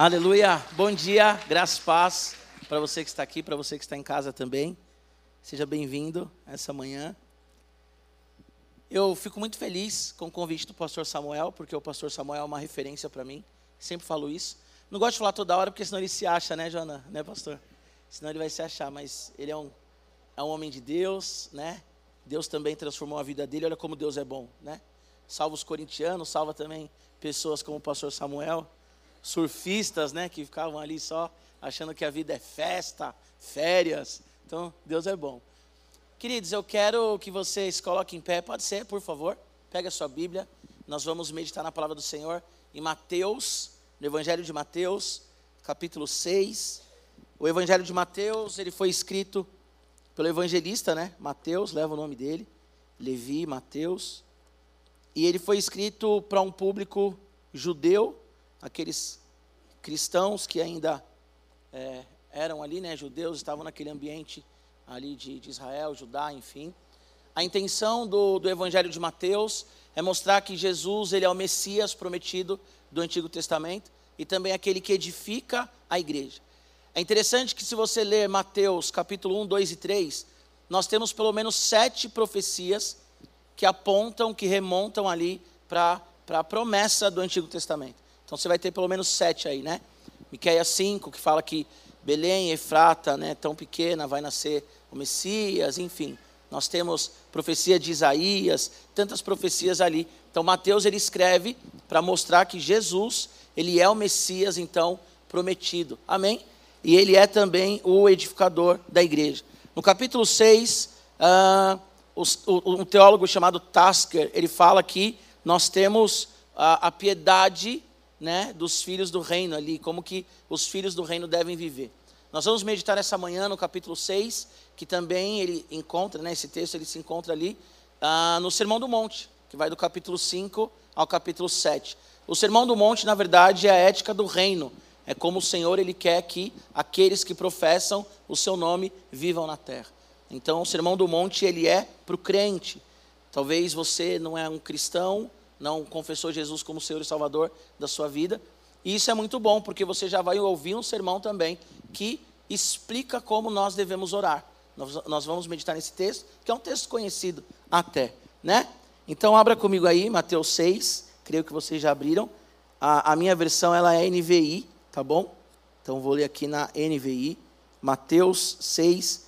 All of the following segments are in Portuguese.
Aleluia. Bom dia, graças paz para você que está aqui, para você que está em casa também. Seja bem-vindo essa manhã. Eu fico muito feliz com o convite do pastor Samuel, porque o pastor Samuel é uma referência para mim. Sempre falo isso. Não gosto de falar toda hora, porque senão ele se acha, né, Joana? Né, pastor? Senão ele vai se achar, mas ele é um, é um homem de Deus, né? Deus também transformou a vida dele. Olha como Deus é bom, né? Salva os corintianos, salva também pessoas como o pastor Samuel, surfistas, né, que ficavam ali só achando que a vida é festa, férias. Então, Deus é bom. Queridos, eu quero que vocês coloquem em pé, pode ser, por favor. Pega a sua Bíblia. Nós vamos meditar na palavra do Senhor em Mateus, no Evangelho de Mateus, capítulo 6. O Evangelho de Mateus, ele foi escrito pelo evangelista, né? Mateus, leva o nome dele. Levi, Mateus. E ele foi escrito para um público judeu, aqueles cristãos que ainda é, eram ali, né, judeus, estavam naquele ambiente ali de, de Israel, Judá, enfim. A intenção do, do Evangelho de Mateus é mostrar que Jesus ele é o Messias prometido do Antigo Testamento e também aquele que edifica a igreja. É interessante que se você ler Mateus capítulo 1, 2 e 3, nós temos pelo menos sete profecias que apontam, que remontam ali para a promessa do Antigo Testamento. Então você vai ter pelo menos sete aí, né? Miqueias 5, que fala que Belém, Efrata, né, tão pequena, vai nascer o Messias, enfim. Nós temos profecia de Isaías, tantas profecias ali. Então Mateus ele escreve para mostrar que Jesus, ele é o Messias então prometido. Amém? E ele é também o edificador da igreja. No capítulo 6, uh, um teólogo chamado Tasker, ele fala que nós temos a, a piedade né, dos filhos do reino ali, como que os filhos do reino devem viver. Nós vamos meditar essa manhã no capítulo 6, que também ele encontra, né, esse texto ele se encontra ali ah, no Sermão do Monte, que vai do capítulo 5 ao capítulo 7. O Sermão do Monte, na verdade, é a ética do reino. É como o Senhor ele quer que aqueles que professam o seu nome vivam na terra. Então, o Sermão do Monte, ele é para o crente. Talvez você não é um cristão, não confessou Jesus como Senhor e Salvador da sua vida. E isso é muito bom, porque você já vai ouvir um sermão também que explica como nós devemos orar. Nós, nós vamos meditar nesse texto, que é um texto conhecido até, né? Então, abra comigo aí, Mateus 6, creio que vocês já abriram. A, a minha versão, ela é NVI, tá bom? Então, vou ler aqui na NVI, Mateus 6,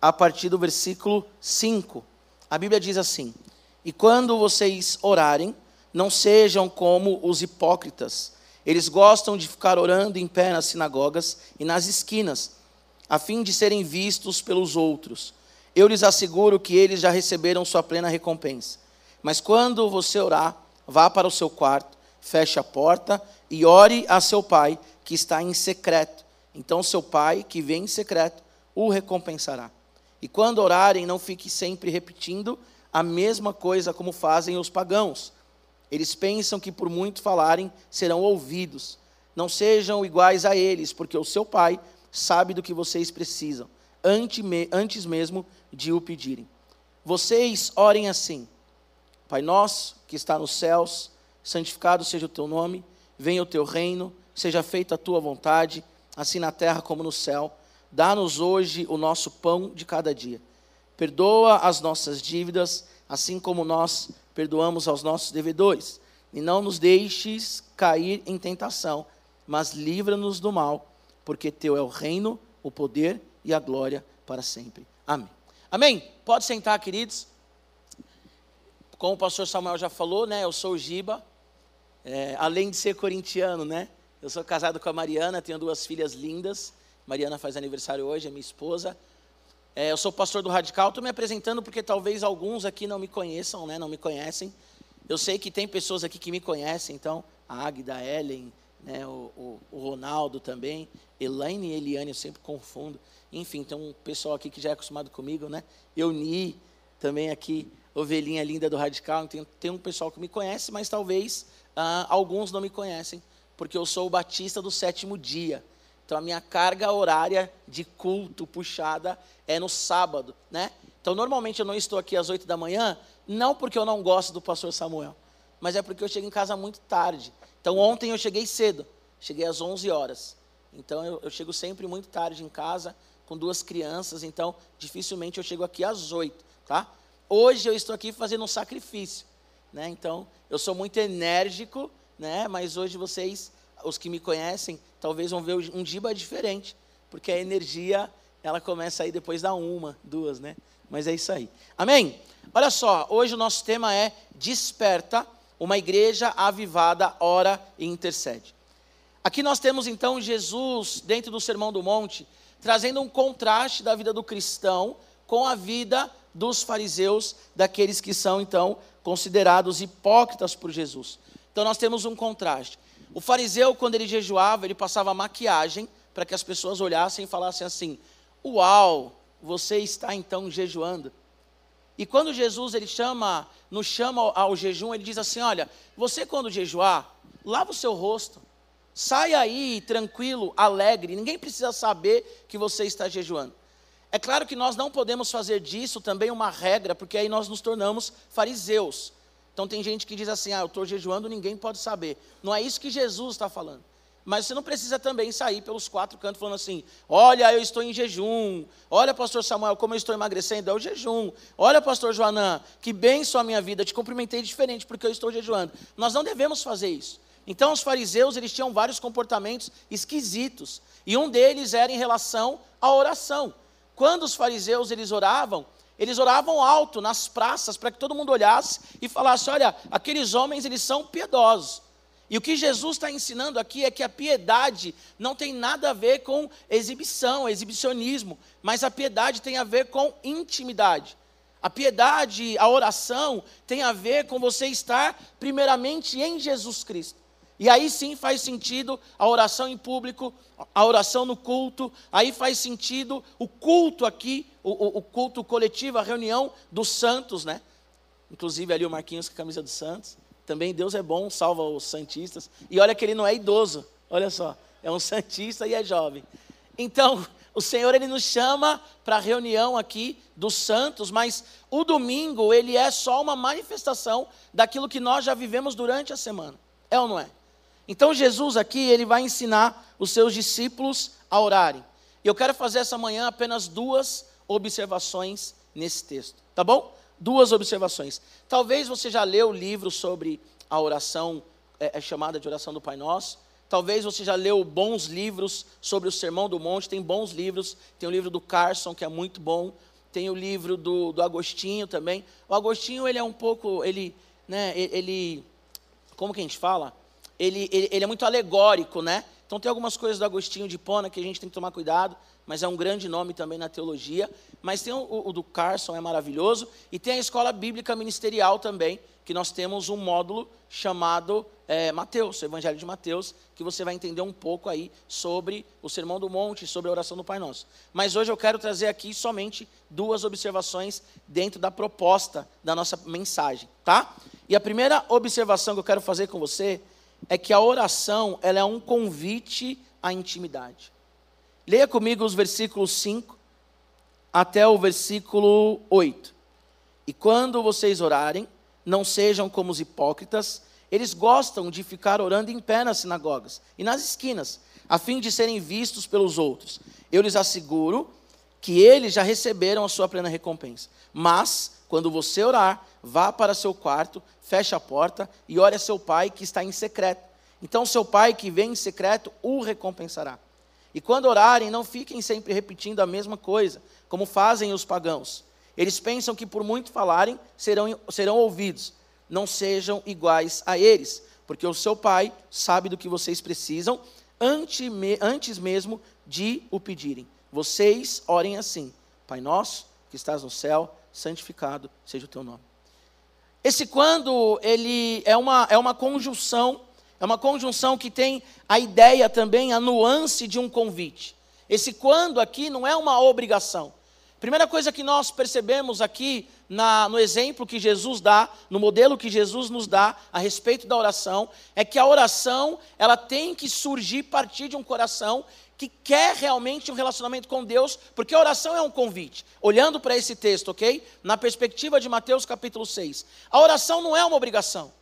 a partir do versículo 5. A Bíblia diz assim: E quando vocês orarem, não sejam como os hipócritas. Eles gostam de ficar orando em pé nas sinagogas e nas esquinas, a fim de serem vistos pelos outros. Eu lhes asseguro que eles já receberam sua plena recompensa. Mas quando você orar, vá para o seu quarto, feche a porta e ore a seu pai, que está em secreto. Então seu pai, que vem em secreto, o recompensará. E quando orarem, não fique sempre repetindo a mesma coisa como fazem os pagãos. Eles pensam que por muito falarem serão ouvidos. Não sejam iguais a eles, porque o seu Pai sabe do que vocês precisam, antes mesmo de o pedirem. Vocês orem assim: Pai nosso que está nos céus, santificado seja o teu nome, venha o teu reino, seja feita a tua vontade, assim na terra como no céu. Dá-nos hoje o nosso pão de cada dia. Perdoa as nossas dívidas, assim como nós perdoamos aos nossos devedores. E não nos deixes cair em tentação, mas livra-nos do mal, porque teu é o reino, o poder e a glória para sempre. Amém. Amém. Pode sentar, queridos. Como o pastor Samuel já falou, né? Eu sou o Giba. É, além de ser corintiano, né? Eu sou casado com a Mariana, tenho duas filhas lindas. Mariana faz aniversário hoje, é minha esposa. É, eu sou pastor do Radical, estou me apresentando porque talvez alguns aqui não me conheçam, né, não me conhecem. Eu sei que tem pessoas aqui que me conhecem, então, a Águida, a Ellen, né, o, o, o, Ronaldo também, Elaine e Eliane, eu sempre confundo. Enfim, tem um pessoal aqui que já é acostumado comigo, né? Euni, também aqui, ovelhinha linda do Radical. Tem, tem um pessoal que me conhece, mas talvez ah, alguns não me conhecem, porque eu sou o batista do sétimo dia. Então a minha carga horária de culto puxada é no sábado, né? Então normalmente eu não estou aqui às oito da manhã, não porque eu não gosto do pastor Samuel, mas é porque eu chego em casa muito tarde. Então ontem eu cheguei cedo. cheguei às 11 horas. Então eu, eu chego sempre muito tarde em casa, com duas crianças, então dificilmente eu chego aqui às 8, tá? Hoje eu estou aqui fazendo um sacrifício, né? Então eu sou muito enérgico, né? Mas hoje vocês, os que me conhecem, talvez vão ver um Diba diferente, porque a energia ela começa aí depois da uma, duas, né? Mas é isso aí. Amém? Olha só, hoje o nosso tema é Desperta, uma igreja avivada, ora e intercede. Aqui nós temos então Jesus, dentro do Sermão do Monte, trazendo um contraste da vida do cristão com a vida dos fariseus, daqueles que são então considerados hipócritas por Jesus. Então nós temos um contraste. O fariseu, quando ele jejuava, ele passava maquiagem para que as pessoas olhassem e falassem assim: Uau, você está então jejuando. E quando Jesus ele chama, nos chama ao jejum, ele diz assim: Olha, você quando jejuar, lava o seu rosto, saia aí tranquilo, alegre, ninguém precisa saber que você está jejuando. É claro que nós não podemos fazer disso também uma regra, porque aí nós nos tornamos fariseus. Então tem gente que diz assim: Ah, eu estou jejuando, ninguém pode saber. Não é isso que Jesus está falando. Mas você não precisa também sair pelos quatro cantos falando assim: olha, eu estou em jejum. Olha, pastor Samuel, como eu estou emagrecendo. É o jejum. Olha, pastor Joanã, que benção a minha vida. Te cumprimentei diferente porque eu estou jejuando. Nós não devemos fazer isso. Então, os fariseus, eles tinham vários comportamentos esquisitos. E um deles era em relação à oração. Quando os fariseus, eles oravam, eles oravam alto nas praças para que todo mundo olhasse e falasse: olha, aqueles homens, eles são piedosos. E o que Jesus está ensinando aqui é que a piedade não tem nada a ver com exibição, exibicionismo, mas a piedade tem a ver com intimidade. A piedade, a oração, tem a ver com você estar primeiramente em Jesus Cristo. E aí sim faz sentido a oração em público, a oração no culto, aí faz sentido o culto aqui, o, o, culto coletivo, a reunião dos santos, né? Inclusive ali o Marquinhos com a camisa dos santos. Também Deus é bom, salva os santistas. E olha que ele não é idoso, olha só, é um santista e é jovem. Então, o Senhor ele nos chama para a reunião aqui dos santos, mas o domingo ele é só uma manifestação daquilo que nós já vivemos durante a semana. É ou não é? Então Jesus aqui ele vai ensinar os seus discípulos a orarem. E eu quero fazer essa manhã apenas duas observações nesse texto, tá bom? duas observações. Talvez você já leu o livro sobre a oração, é, é, chamada de oração do Pai Nosso. Talvez você já leu bons livros sobre o Sermão do Monte. Tem bons livros. Tem o livro do Carson, que é muito bom. Tem o livro do, do Agostinho também. O Agostinho, ele é um pouco, ele, né, ele, como que a gente fala? Ele, ele, ele é muito alegórico, né? Então tem algumas coisas do Agostinho de Pona que a gente tem que tomar cuidado mas é um grande nome também na teologia. Mas tem o, o, do Carson, é maravilhoso. E tem a escola bíblica ministerial também, que nós temos um módulo chamado é, Mateus, o Evangelho de Mateus, que você vai entender um pouco aí sobre o Sermão do Monte, sobre a oração do Pai Nosso. Mas hoje eu quero trazer aqui somente duas observações dentro da proposta da nossa mensagem, tá? E a primeira observação que eu quero fazer com você é que a oração ela é um convite à intimidade. Leia comigo os versículos 5 até o versículo 8. E quando vocês orarem, não sejam como os hipócritas, eles gostam de ficar orando em pé nas sinagogas e nas esquinas, a fim de serem vistos pelos outros. Eu lhes asseguro que eles já receberam a sua plena recompensa. Mas, quando você orar, vá para seu quarto, feche a porta e ore a seu pai que está em secreto. Então, seu pai que vem em secreto o recompensará. E quando orarem, não fiquem sempre repetindo a mesma coisa, como fazem os pagãos. Eles pensam que por muito falarem, serão, serão ouvidos. Não sejam iguais a eles, porque o seu Pai sabe do que vocês precisam antes mesmo de o pedirem. Vocês orem assim: Pai nosso, que estás no céu, santificado seja o teu nome. Esse quando, ele é uma, é uma conjunção é uma conjunção que tem a ideia também, a nuance de um convite. Esse quando aqui não é uma obrigação. Primeira coisa que nós percebemos aqui na, no exemplo que Jesus dá, no modelo que Jesus nos dá a respeito da oração, é que a oração ela tem que surgir a partir de um coração que quer realmente um relacionamento com Deus, porque a oração é um convite. Olhando para esse texto, ok? Na perspectiva de Mateus capítulo 6. A oração não é uma obrigação.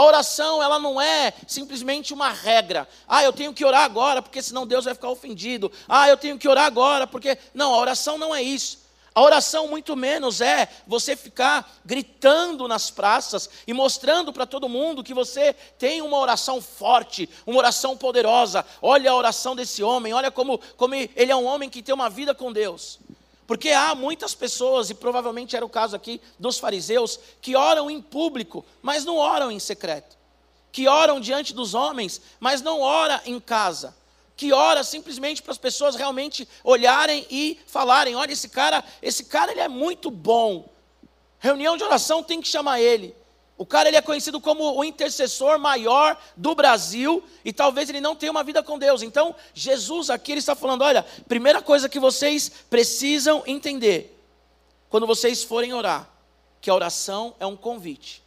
A oração, ela não é simplesmente uma regra. Ah, eu tenho que orar agora, porque senão Deus vai ficar ofendido. Ah, eu tenho que orar agora, porque. Não, a oração não é isso. A oração, muito menos, é você ficar gritando nas praças e mostrando para todo mundo que você tem uma oração forte, uma oração poderosa. Olha a oração desse homem, olha como, como ele é um homem que tem uma vida com Deus. Porque há muitas pessoas, e provavelmente era o caso aqui dos fariseus, que oram em público, mas não oram em secreto. Que oram diante dos homens, mas não ora em casa que ora simplesmente para as pessoas realmente olharem e falarem: olha, esse cara, esse cara ele é muito bom. Reunião de oração tem que chamar ele. O cara ele é conhecido como o intercessor maior do Brasil e talvez ele não tenha uma vida com Deus. Então, Jesus aqui ele está falando: olha, primeira coisa que vocês precisam entender quando vocês forem orar, que a oração é um convite.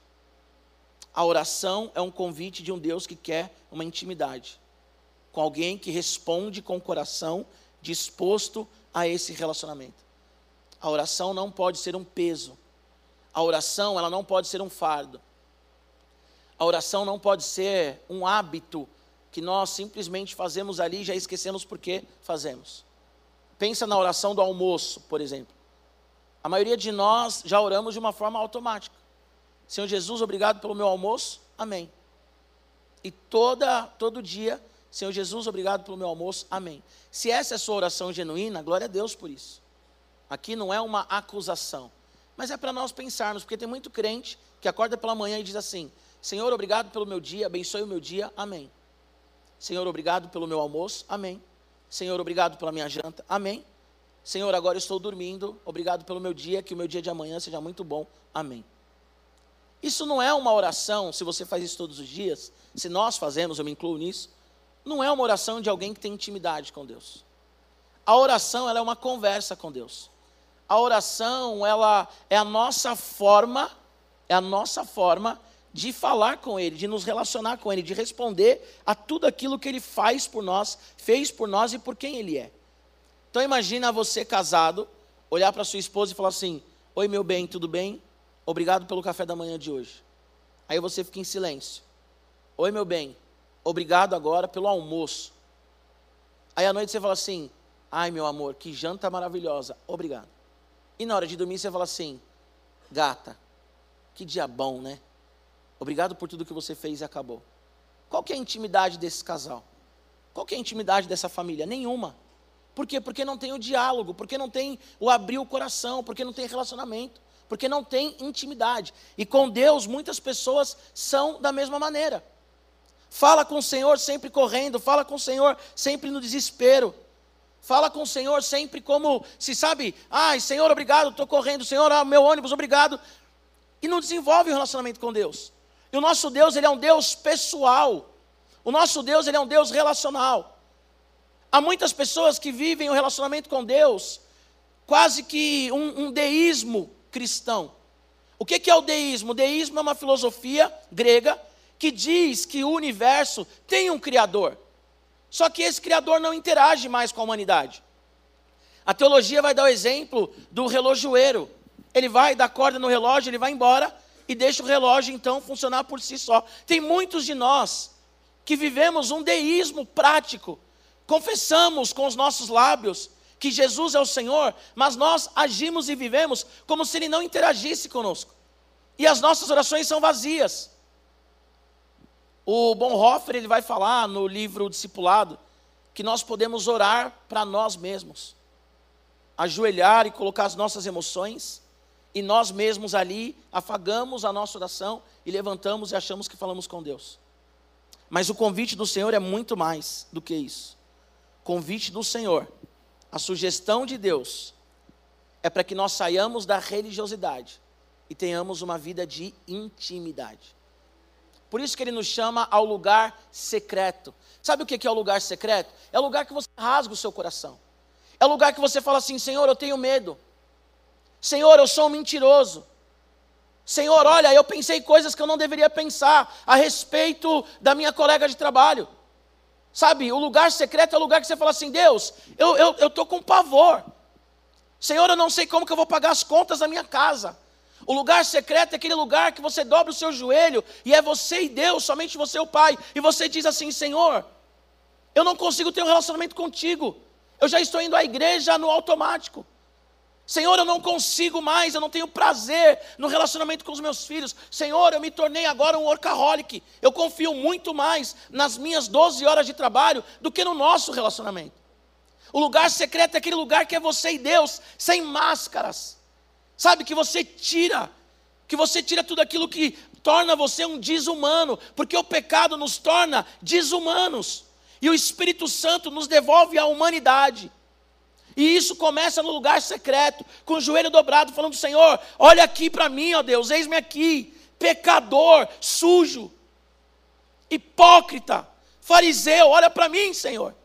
A oração é um convite de um Deus que quer uma intimidade com alguém que responde com o coração disposto a esse relacionamento. A oração não pode ser um peso. A oração, ela não pode ser um fardo. A oração não pode ser um hábito que nós simplesmente fazemos ali e já esquecemos por que fazemos. Pensa na oração do almoço, por exemplo. A maioria de nós já oramos de uma forma automática. Senhor Jesus, obrigado pelo meu almoço. Amém. E toda todo dia Senhor Jesus, obrigado pelo meu almoço. Amém. Se essa é a sua oração genuína, glória a Deus por isso. Aqui não é uma acusação, mas é para nós pensarmos, porque tem muito crente que acorda pela manhã e diz assim: Senhor, obrigado pelo meu dia, abençoe o meu dia. Amém. Senhor, obrigado pelo meu almoço. Amém. Senhor, obrigado pela minha janta. Amém. Senhor, agora estou dormindo. Obrigado pelo meu dia, que o meu dia de amanhã seja muito bom. Amém. Isso não é uma oração, se você faz isso todos os dias, se nós fazemos, eu me incluo nisso, não é uma oração de alguém que tem intimidade com Deus. A oração ela é uma conversa com Deus. A oração ela é a nossa forma, é a nossa forma de falar com Ele, de nos relacionar com Ele, de responder a tudo aquilo que Ele faz por nós, fez por nós e por quem Ele é. Então imagina você casado, olhar para sua esposa e falar assim: Oi meu bem, tudo bem? Obrigado pelo café da manhã de hoje. Aí você fica em silêncio. Oi meu bem, obrigado agora pelo almoço. Aí à noite você fala assim: ai meu amor, que janta maravilhosa, obrigado. E na hora de dormir você fala assim: gata, que dia bom, né? Obrigado por tudo que você fez e acabou. Qual é a intimidade desse casal? Qual é a intimidade dessa família? Nenhuma. Por quê? Porque não tem o diálogo, porque não tem o abrir o coração, porque não tem relacionamento, porque não tem intimidade. E com Deus, muitas pessoas são da mesma maneira. Fala com o Senhor sempre correndo, fala com o Senhor sempre no desespero. Fala com o Senhor sempre como se sabe, ai, Senhor, obrigado, estou correndo, Senhor, ah, meu ônibus, obrigado. E não desenvolve o um relacionamento com Deus. E o nosso Deus, ele é um Deus pessoal. O nosso Deus, ele é um Deus relacional. Há muitas pessoas que vivem o um relacionamento com Deus quase que um, um deísmo cristão. O que, que é o deísmo? O deísmo é uma filosofia grega que diz que o universo tem um Criador. Só que esse Criador não interage mais com a humanidade. A teologia vai dar o exemplo do relojoeiro. Ele vai, dá corda no relógio, ele vai embora e deixa o relógio então funcionar por si só. Tem muitos de nós que vivemos um deísmo prático. Confessamos com os nossos lábios que Jesus é o Senhor, mas nós agimos e vivemos como se ele não interagisse conosco. E as nossas orações são vazias. O Bonhoeffer ele vai falar no livro Discipulado que nós podemos orar para nós mesmos, ajoelhar e colocar as nossas emoções, e nós mesmos ali afagamos a nossa oração e levantamos e achamos que falamos com Deus. Mas o convite do Senhor é muito mais do que isso. Convite do Senhor, a sugestão de Deus, é para que nós saiamos da religiosidade e tenhamos uma vida de intimidade. Por isso que ele nos chama ao lugar secreto. Sabe o que é o lugar secreto? É o lugar que você rasga o seu coração. É o lugar que você fala assim: Senhor, eu tenho medo. Senhor, eu sou um mentiroso. Senhor, olha, eu pensei coisas que eu não deveria pensar a respeito da minha colega de trabalho. Sabe, o lugar secreto é o lugar que você fala assim: Deus, eu estou eu, eu com pavor. Senhor, eu não sei como que eu vou pagar as contas da minha casa. O lugar secreto é aquele lugar que você dobra o seu joelho e é você e Deus, somente você e o Pai. E você diz assim: Senhor, eu não consigo ter um relacionamento contigo. Eu já estou indo à igreja no automático. Senhor, eu não consigo mais, eu não tenho prazer no relacionamento com os meus filhos. Senhor, eu me tornei agora um workaholic. Eu confio muito mais nas minhas 12 horas de trabalho do que no nosso relacionamento. O lugar secreto é aquele lugar que é você e Deus, sem máscaras. Sabe, que você tira, que você tira tudo aquilo que torna você um desumano, porque o pecado nos torna desumanos. E o Espírito Santo nos devolve a humanidade. E isso começa no lugar secreto, com o joelho dobrado, falando: Senhor, olha aqui para mim, ó Deus, eis-me aqui, pecador, sujo, hipócrita, fariseu, olha para mim, Senhor.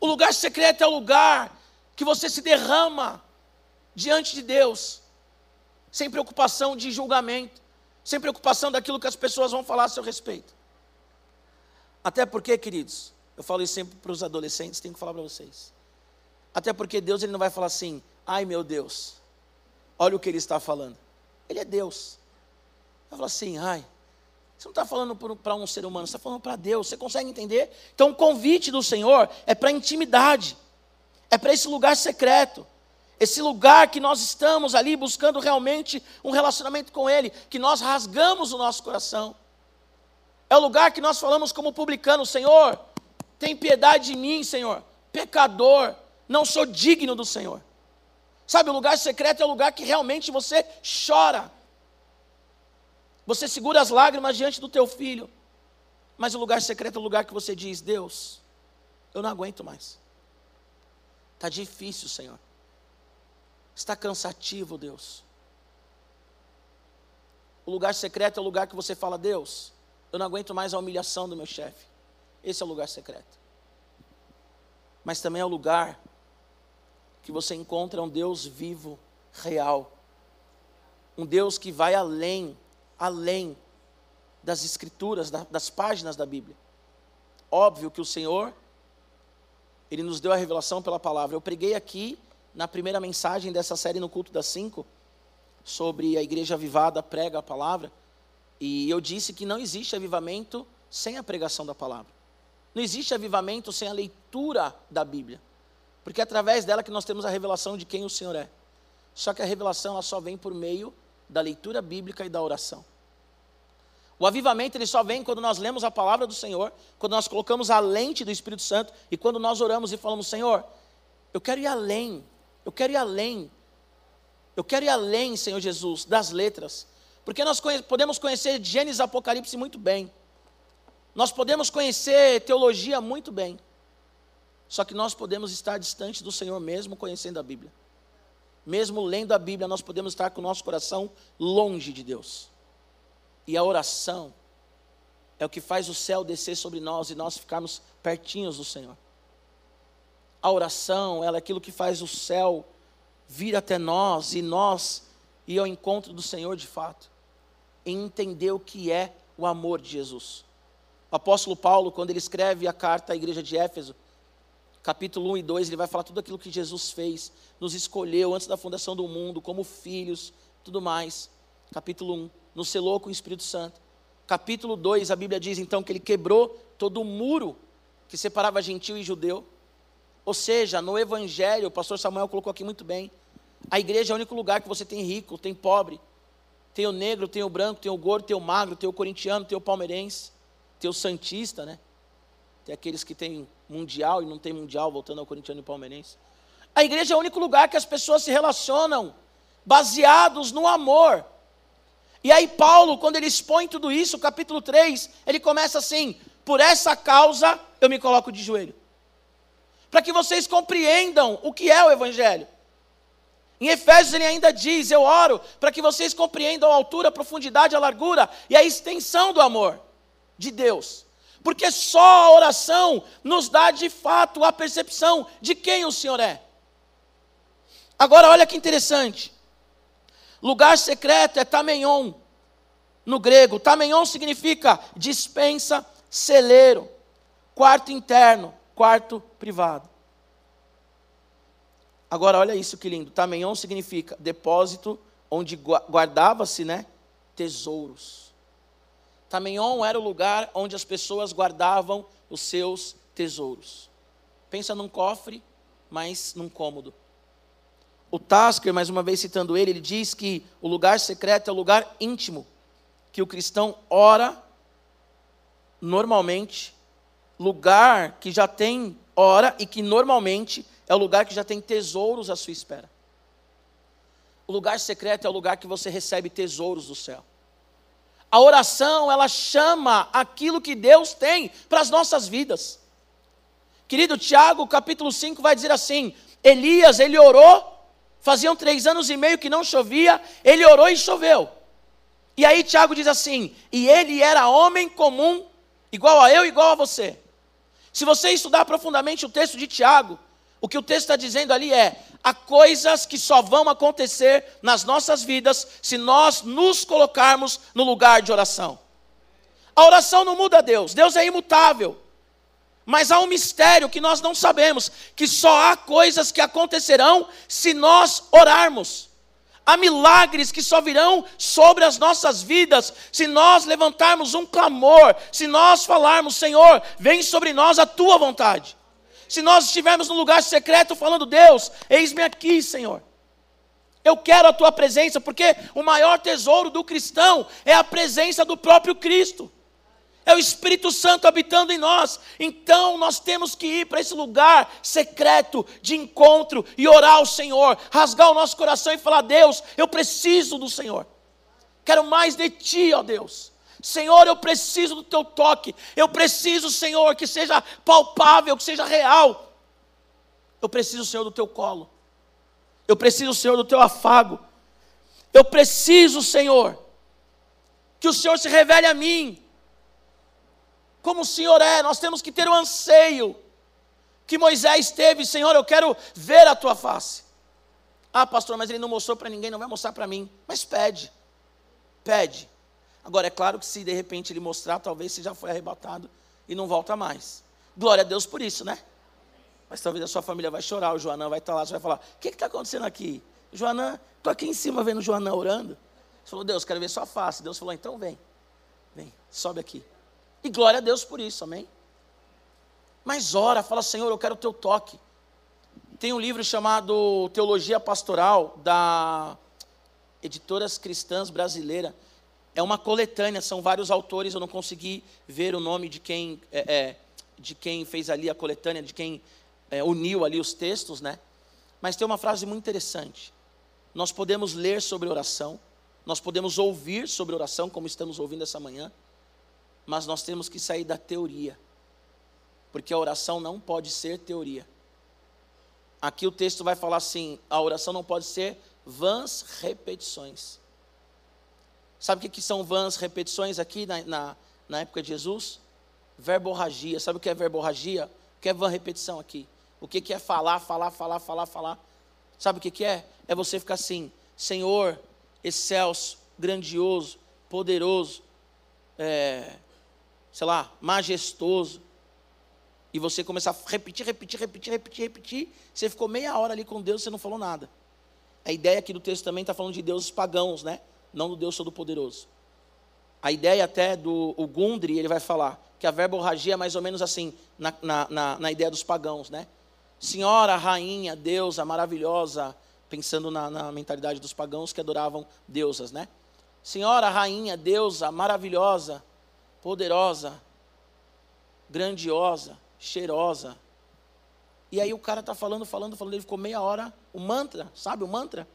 O lugar secreto é o lugar que você se derrama diante de Deus, sem preocupação de julgamento, sem preocupação daquilo que as pessoas vão falar a seu respeito. Até porque, queridos, eu falo isso sempre para os adolescentes, tenho que falar para vocês. Até porque Deus ele não vai falar assim, ai meu Deus, olha o que ele está falando. Ele é Deus. Vai falar assim, ai, você não está falando para um ser humano, você está falando para Deus. Você consegue entender? Então o convite do Senhor é para intimidade, é para esse lugar secreto. Esse lugar que nós estamos ali buscando realmente um relacionamento com Ele, que nós rasgamos o nosso coração. É o lugar que nós falamos como publicano: Senhor, tem piedade de mim, Senhor, pecador, não sou digno do Senhor. Sabe, o lugar secreto é o lugar que realmente você chora. Você segura as lágrimas diante do teu filho. Mas o lugar secreto é o lugar que você diz: Deus, eu não aguento mais. Está difícil, Senhor. Está cansativo, Deus. O lugar secreto é o lugar que você fala: Deus, eu não aguento mais a humilhação do meu chefe. Esse é o lugar secreto. Mas também é o lugar que você encontra um Deus vivo, real. Um Deus que vai além, além das escrituras, das páginas da Bíblia. Óbvio que o Senhor, Ele nos deu a revelação pela palavra. Eu preguei aqui na primeira mensagem dessa série no culto das cinco, sobre a igreja avivada prega a palavra, e eu disse que não existe avivamento sem a pregação da palavra. Não existe avivamento sem a leitura da Bíblia. Porque é através dela que nós temos a revelação de quem o Senhor é. Só que a revelação ela só vem por meio da leitura bíblica e da oração. O avivamento ele só vem quando nós lemos a palavra do Senhor, quando nós colocamos a lente do Espírito Santo e quando nós oramos e falamos: Senhor, eu quero ir além, eu quero ir além, eu quero ir além, Senhor Jesus, das letras, porque nós conhe podemos conhecer Gênesis Apocalipse muito bem, nós podemos conhecer teologia muito bem, só que nós podemos estar distante do Senhor mesmo conhecendo a Bíblia. Mesmo lendo a Bíblia, nós podemos estar com o nosso coração longe de Deus. E a oração é o que faz o céu descer sobre nós e nós ficarmos pertinhos do Senhor. A oração, ela é aquilo que faz o céu vir até nós e nós ir ao encontro do Senhor de fato. E entender o que é o amor de Jesus. O apóstolo Paulo, quando ele escreve a carta à igreja de Éfeso, capítulo 1 e 2, ele vai falar tudo aquilo que Jesus fez, nos escolheu antes da fundação do mundo, como filhos, tudo mais. Capítulo 1, nos selou com o Espírito Santo. Capítulo 2, a Bíblia diz então que ele quebrou todo o muro que separava gentil e judeu. Ou seja, no Evangelho, o pastor Samuel colocou aqui muito bem, a igreja é o único lugar que você tem rico, tem pobre, tem o negro, tem o branco, tem o gordo, tem o magro, tem o corintiano, tem o palmeirense, tem o santista, né? Tem aqueles que têm mundial e não tem mundial, voltando ao corintiano e palmeirense. A igreja é o único lugar que as pessoas se relacionam baseados no amor. E aí, Paulo, quando ele expõe tudo isso, capítulo 3, ele começa assim: por essa causa eu me coloco de joelho. Para que vocês compreendam o que é o Evangelho. Em Efésios ele ainda diz: Eu oro para que vocês compreendam a altura, a profundidade, a largura e a extensão do amor de Deus porque só a oração nos dá de fato a percepção de quem o Senhor é. Agora, olha que interessante. Lugar secreto é tameion, no grego. Tameion significa dispensa, celeiro, quarto interno, quarto privado. Agora, olha isso que lindo. Tameion significa depósito onde guardava-se, né, tesouros. Tameion era o lugar onde as pessoas guardavam os seus tesouros. Pensa num cofre, mas num cômodo. O Tasker, mais uma vez citando ele, ele diz que o lugar secreto é o lugar íntimo, que o cristão ora normalmente, lugar que já tem ora e que normalmente é o lugar que já tem tesouros à sua espera. O lugar secreto é o lugar que você recebe tesouros do céu. A oração, ela chama aquilo que Deus tem para as nossas vidas. Querido Tiago, capítulo 5 vai dizer assim: Elias, ele orou, faziam três anos e meio que não chovia, ele orou e choveu. E aí Tiago diz assim: e ele era homem comum, igual a eu, igual a você. Se você estudar profundamente o texto de Tiago, o que o texto está dizendo ali é: há coisas que só vão acontecer nas nossas vidas se nós nos colocarmos no lugar de oração. A oração não muda Deus, Deus é imutável. Mas há um mistério que nós não sabemos, que só há coisas que acontecerão se nós orarmos. Há milagres que só virão sobre as nossas vidas se nós levantarmos um clamor, se nós falarmos, Senhor, vem sobre nós a tua vontade. Se nós estivermos no lugar secreto falando, Deus, eis-me aqui, Senhor. Eu quero a tua presença, porque o maior tesouro do cristão é a presença do próprio Cristo. É o Espírito Santo habitando em nós. Então nós temos que ir para esse lugar secreto de encontro e orar ao Senhor, rasgar o nosso coração e falar: Deus, eu preciso do Senhor. Quero mais de ti, ó Deus. Senhor, eu preciso do teu toque. Eu preciso, Senhor, que seja palpável, que seja real. Eu preciso, Senhor, do teu colo. Eu preciso, Senhor, do teu afago. Eu preciso, Senhor, que o Senhor se revele a mim. Como o Senhor é, nós temos que ter o anseio que Moisés teve, Senhor, eu quero ver a tua face. Ah, pastor, mas ele não mostrou para ninguém, não vai mostrar para mim. Mas pede, pede. Agora, é claro que se de repente ele mostrar, talvez você já foi arrebatado e não volta mais. Glória a Deus por isso, né? Mas talvez a sua família vai chorar, o Joanã vai estar lá, você vai falar: o que está acontecendo aqui? Joanã, estou aqui em cima vendo Joanã orando. Você falou: Deus, quero ver sua face. Deus falou: então vem, vem, sobe aqui. E glória a Deus por isso, amém? Mas ora, fala: Senhor, eu quero o teu toque. Tem um livro chamado Teologia Pastoral, da Editoras Cristãs Brasileira é uma coletânea, são vários autores, eu não consegui ver o nome de quem, é, é, de quem fez ali a coletânea, de quem é, uniu ali os textos, né? Mas tem uma frase muito interessante. Nós podemos ler sobre oração, nós podemos ouvir sobre oração, como estamos ouvindo essa manhã, mas nós temos que sair da teoria, porque a oração não pode ser teoria. Aqui o texto vai falar assim: a oração não pode ser vãs repetições. Sabe o que, são vãs repetições aqui na, na, na época de Jesus? Verborragia. Sabe o que é verborragia? O que é vã repetição aqui? O que, é falar, falar, falar, falar, falar? Sabe o que, que é? É você ficar assim, Senhor, excelso, grandioso, poderoso, é, sei lá, majestoso. E você começar a repetir, repetir, repetir, repetir, repetir. Você ficou meia hora ali com Deus e você não falou nada. A ideia aqui do texto também está falando de deuses pagãos, né? não do Deus Todo-Poderoso. A ideia até do o Gundry, ele vai falar que a verborragia é mais ou menos assim, na, na, na, na ideia dos pagãos, né? Senhora, rainha, deusa, maravilhosa, pensando na, na mentalidade dos pagãos que adoravam deusas, né? Senhora, rainha, deusa, maravilhosa, poderosa, grandiosa, cheirosa. E aí o cara está falando, falando, falando, ele ficou meia hora, o mantra, sabe o mantra?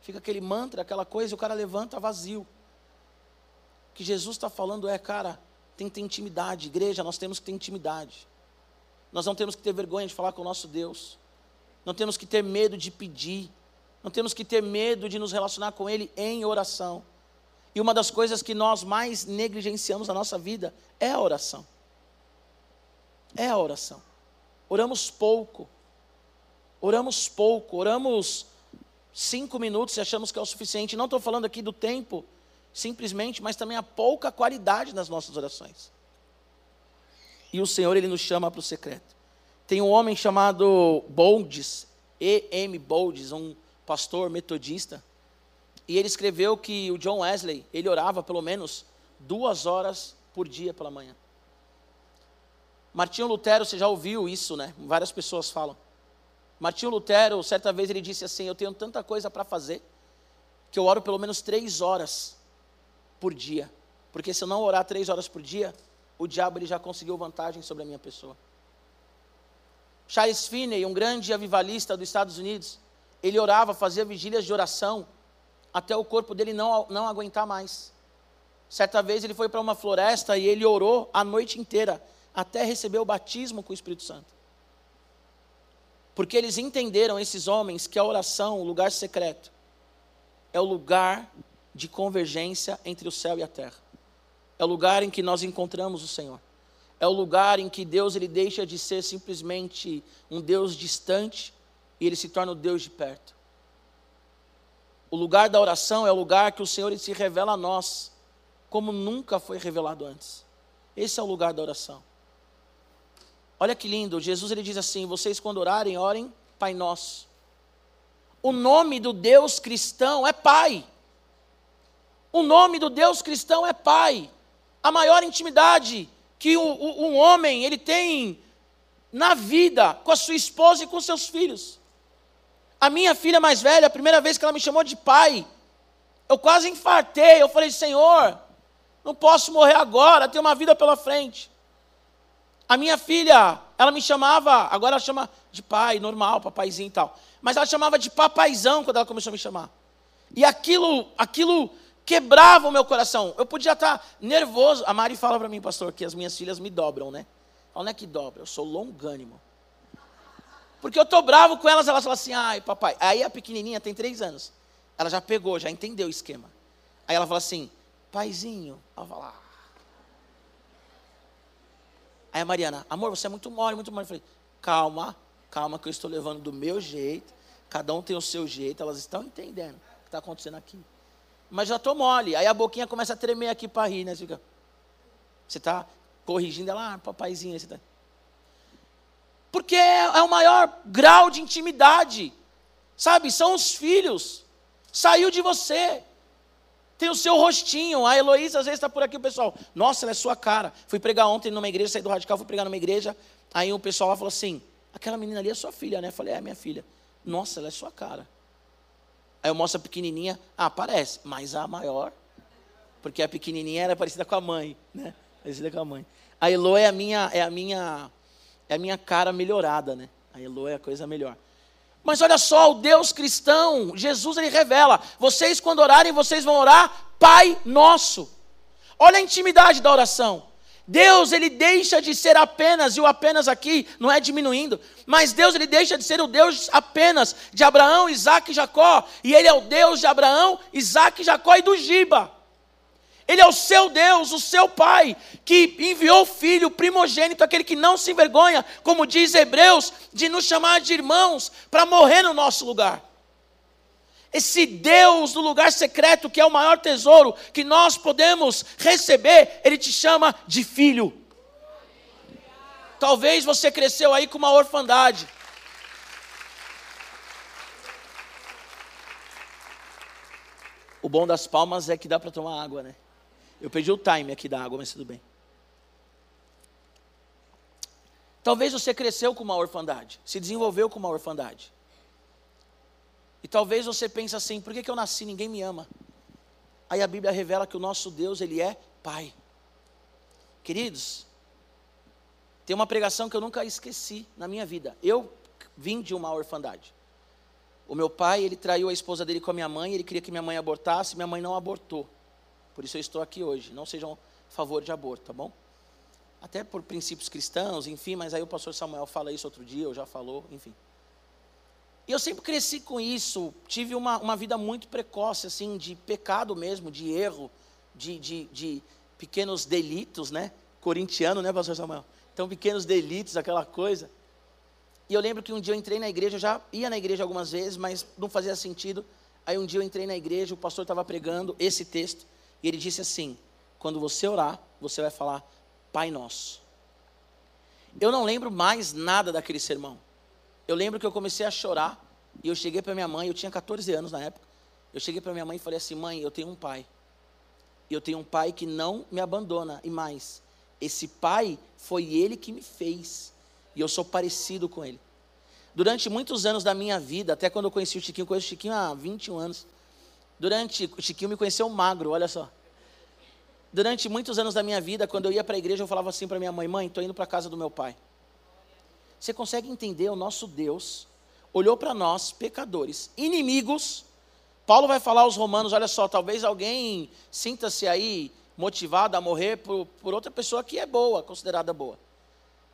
Fica aquele mantra, aquela coisa, e o cara levanta vazio. O que Jesus está falando é, cara, tem que ter intimidade. Igreja, nós temos que ter intimidade. Nós não temos que ter vergonha de falar com o nosso Deus. Não temos que ter medo de pedir. Não temos que ter medo de nos relacionar com Ele em oração. E uma das coisas que nós mais negligenciamos na nossa vida é a oração. É a oração. Oramos pouco. Oramos pouco. Oramos cinco minutos e achamos que é o suficiente. Não estou falando aqui do tempo, simplesmente, mas também a pouca qualidade nas nossas orações. E o Senhor, Ele nos chama para o secreto. Tem um homem chamado Boldes, E.M. Boldes, um pastor metodista. E ele escreveu que o John Wesley, ele orava pelo menos duas horas por dia pela manhã. Martinho Lutero, você já ouviu isso, né? Várias pessoas falam. Martinho Lutero, certa vez ele disse assim: Eu tenho tanta coisa para fazer que eu oro pelo menos três horas por dia. Porque se eu não orar três horas por dia, o diabo ele já conseguiu vantagem sobre a minha pessoa. Charles Finney, um grande avivalista dos Estados Unidos, ele orava, fazia vigílias de oração, até o corpo dele não, não aguentar mais. Certa vez ele foi para uma floresta e ele orou a noite inteira, até receber o batismo com o Espírito Santo. Porque eles entenderam, esses homens, que a oração, o lugar secreto, é o lugar de convergência entre o céu e a terra. É o lugar em que nós encontramos o Senhor. É o lugar em que Deus ele deixa de ser simplesmente um Deus distante e ele se torna o Deus de perto. O lugar da oração é o lugar que o Senhor se revela a nós, como nunca foi revelado antes. Esse é o lugar da oração. Olha que lindo, Jesus ele diz assim: vocês quando orarem, orem Pai Nosso. O nome do Deus cristão é Pai. O nome do Deus cristão é Pai. A maior intimidade que o, um homem ele tem na vida com a sua esposa e com seus filhos. A minha filha mais velha, a primeira vez que ela me chamou de pai, eu quase infartei. Eu falei, Senhor, não posso morrer agora, tenho uma vida pela frente. A minha filha, ela me chamava, agora ela chama de pai, normal, papaizinho e tal. Mas ela chamava de papaizão quando ela começou a me chamar. E aquilo, aquilo quebrava o meu coração. Eu podia estar nervoso. A Mari fala para mim, pastor, que as minhas filhas me dobram, né? Ela não é que dobra, eu sou longânimo. Porque eu estou bravo com elas, elas falam assim, ai, papai. Aí a pequenininha tem três anos. Ela já pegou, já entendeu o esquema. Aí ela fala assim, paizinho. Ela fala, ah. Aí a Mariana, amor, você é muito mole, muito mole. Eu falei, calma, calma que eu estou levando do meu jeito. Cada um tem o seu jeito, elas estão entendendo o que está acontecendo aqui mas já estou mole. Aí a boquinha começa a tremer aqui para rir, né? Você você está corrigindo ela, ah, papaizinho. Você tá... Porque é, é o maior grau de intimidade, sabe? São os filhos. Saiu de você. Tem o seu rostinho. A Heloísa às vezes está por aqui, o pessoal. Nossa, ela é sua cara. Fui pregar ontem numa igreja, saí do radical, fui pregar numa igreja. Aí o pessoal lá falou assim: aquela menina ali é sua filha, né? Eu falei, é minha filha. Nossa, ela é sua cara. Aí eu mostro a pequenininha, ah, parece, mas a maior, porque a pequenininha era parecida com a mãe, né? Parecida com a mãe. A Elo é a minha, é a minha, é a minha cara melhorada, né? A Elo é a coisa melhor. Mas olha só, o Deus cristão, Jesus ele revela: vocês quando orarem, vocês vão orar Pai Nosso. Olha a intimidade da oração. Deus ele deixa de ser apenas, e o apenas aqui não é diminuindo, mas Deus ele deixa de ser o Deus apenas de Abraão, Isaac e Jacó, e ele é o Deus de Abraão, Isaac, Jacó e do Giba. Ele é o seu Deus, o seu Pai, que enviou o Filho primogênito, aquele que não se envergonha, como diz Hebreus, de nos chamar de irmãos, para morrer no nosso lugar. Esse Deus do lugar secreto, que é o maior tesouro que nós podemos receber, Ele te chama de filho. Talvez você cresceu aí com uma orfandade. O bom das palmas é que dá para tomar água, né? Eu perdi o time aqui da água, mas tudo bem. Talvez você cresceu com uma orfandade, se desenvolveu com uma orfandade. E talvez você pense assim: por que, que eu nasci? Ninguém me ama. Aí a Bíblia revela que o nosso Deus, Ele é Pai. Queridos, tem uma pregação que eu nunca esqueci na minha vida. Eu vim de uma orfandade. O meu pai, ele traiu a esposa dele com a minha mãe, ele queria que minha mãe abortasse, minha mãe não abortou. Por isso eu estou aqui hoje. Não sejam a favor de aborto, tá bom? Até por princípios cristãos, enfim, mas aí o pastor Samuel fala isso outro dia, ou já falou, enfim. E eu sempre cresci com isso, tive uma, uma vida muito precoce, assim, de pecado mesmo, de erro, de, de, de pequenos delitos, né? Corintiano, né, pastor Samuel? Então, pequenos delitos, aquela coisa. E eu lembro que um dia eu entrei na igreja, eu já ia na igreja algumas vezes, mas não fazia sentido. Aí um dia eu entrei na igreja, o pastor estava pregando esse texto, e ele disse assim: quando você orar, você vai falar, Pai Nosso. Eu não lembro mais nada daquele sermão. Eu lembro que eu comecei a chorar e eu cheguei para minha mãe, eu tinha 14 anos na época. Eu cheguei para minha mãe e falei assim: mãe, eu tenho um pai. E eu tenho um pai que não me abandona. E mais, esse pai foi ele que me fez. E eu sou parecido com ele. Durante muitos anos da minha vida, até quando eu conheci o Chiquinho, conheço o Chiquinho há 21 anos. Durante, o Chiquinho me conheceu magro, olha só. Durante muitos anos da minha vida, quando eu ia para a igreja, eu falava assim para minha mãe: mãe, estou indo para a casa do meu pai. Você consegue entender? O nosso Deus olhou para nós, pecadores, inimigos. Paulo vai falar aos romanos: olha só, talvez alguém sinta-se aí motivado a morrer por, por outra pessoa que é boa, considerada boa.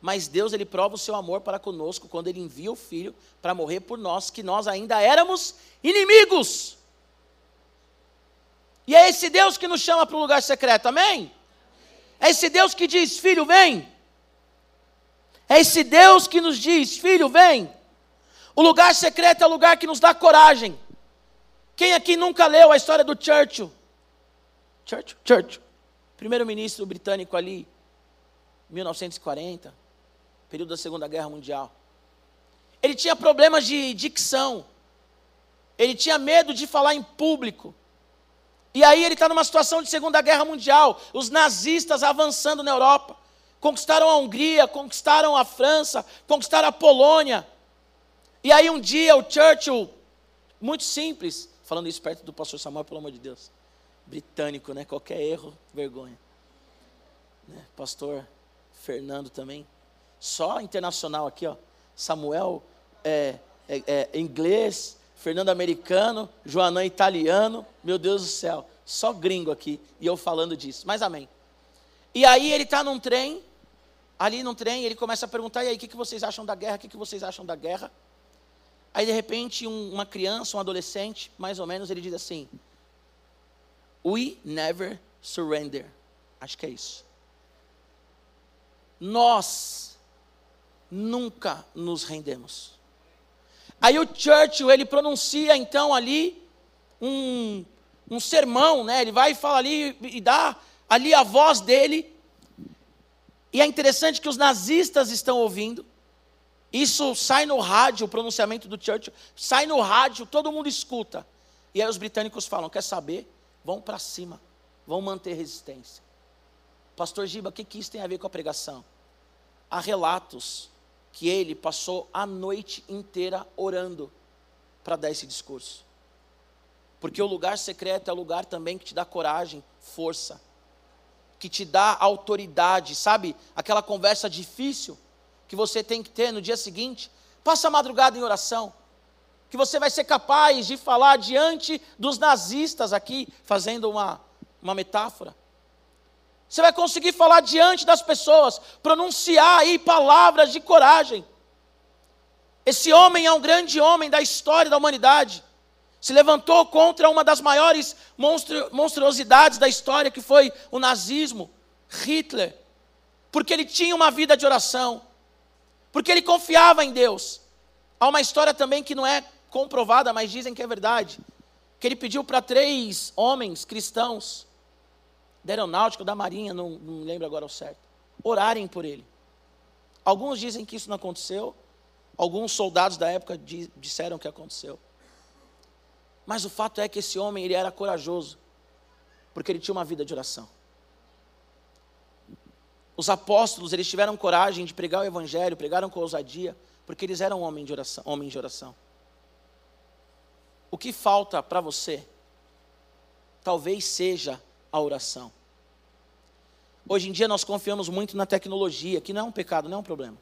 Mas Deus ele prova o seu amor para conosco quando ele envia o filho para morrer por nós, que nós ainda éramos inimigos. E é esse Deus que nos chama para o lugar secreto, amém? É esse Deus que diz: Filho, vem. É esse Deus que nos diz: Filho, vem. O lugar secreto é o lugar que nos dá coragem. Quem aqui nunca leu a história do Churchill? Churchill? Churchill. Primeiro-ministro britânico ali, 1940 período da Segunda Guerra Mundial. Ele tinha problemas de dicção. Ele tinha medo de falar em público. E aí ele está numa situação de Segunda Guerra Mundial. Os nazistas avançando na Europa. Conquistaram a Hungria, conquistaram a França, conquistaram a Polônia. E aí um dia o Churchill, muito simples, falando isso perto do pastor Samuel, pelo amor de Deus. Britânico, né? Qualquer erro, vergonha. Né? Pastor Fernando também. Só internacional aqui, ó. Samuel é, é, é inglês, Fernando americano, Joanã italiano. Meu Deus do céu, só gringo aqui. E eu falando disso. Mas amém. E aí ele está num trem, ali num trem, ele começa a perguntar: e aí, o que, que vocês acham da guerra? O que, que vocês acham da guerra? Aí de repente, um, uma criança, um adolescente, mais ou menos, ele diz assim: We never surrender. Acho que é isso. Nós nunca nos rendemos. Aí o Churchill, ele pronuncia então ali um, um sermão, né? Ele vai e fala ali e dá ali a voz dele. E é interessante que os nazistas estão ouvindo. Isso sai no rádio, o pronunciamento do Churchill, sai no rádio, todo mundo escuta. E aí os britânicos falam: quer saber? Vão para cima, vão manter resistência. Pastor Giba, o que, que isso tem a ver com a pregação? Há relatos que ele passou a noite inteira orando para dar esse discurso. Porque o lugar secreto é o lugar também que te dá coragem, força, que te dá autoridade, sabe? Aquela conversa difícil que você tem que ter no dia seguinte. Passa a madrugada em oração, que você vai ser capaz de falar diante dos nazistas aqui, fazendo uma, uma metáfora. Você vai conseguir falar diante das pessoas, pronunciar aí palavras de coragem. Esse homem é um grande homem da história da humanidade. Se levantou contra uma das maiores monstru monstruosidades da história, que foi o nazismo, Hitler. Porque ele tinha uma vida de oração. Porque ele confiava em Deus. Há uma história também que não é comprovada, mas dizem que é verdade. Que ele pediu para três homens cristãos da aeronáutica, da marinha, não, não lembro agora o certo, orarem por ele. Alguns dizem que isso não aconteceu, alguns soldados da época disseram que aconteceu. Mas o fato é que esse homem ele era corajoso, porque ele tinha uma vida de oração. Os apóstolos, eles tiveram coragem de pregar o evangelho, pregaram com ousadia, porque eles eram homens de oração. Homens de oração. O que falta para você? Talvez seja a oração. Hoje em dia nós confiamos muito na tecnologia, que não é um pecado, não é um problema.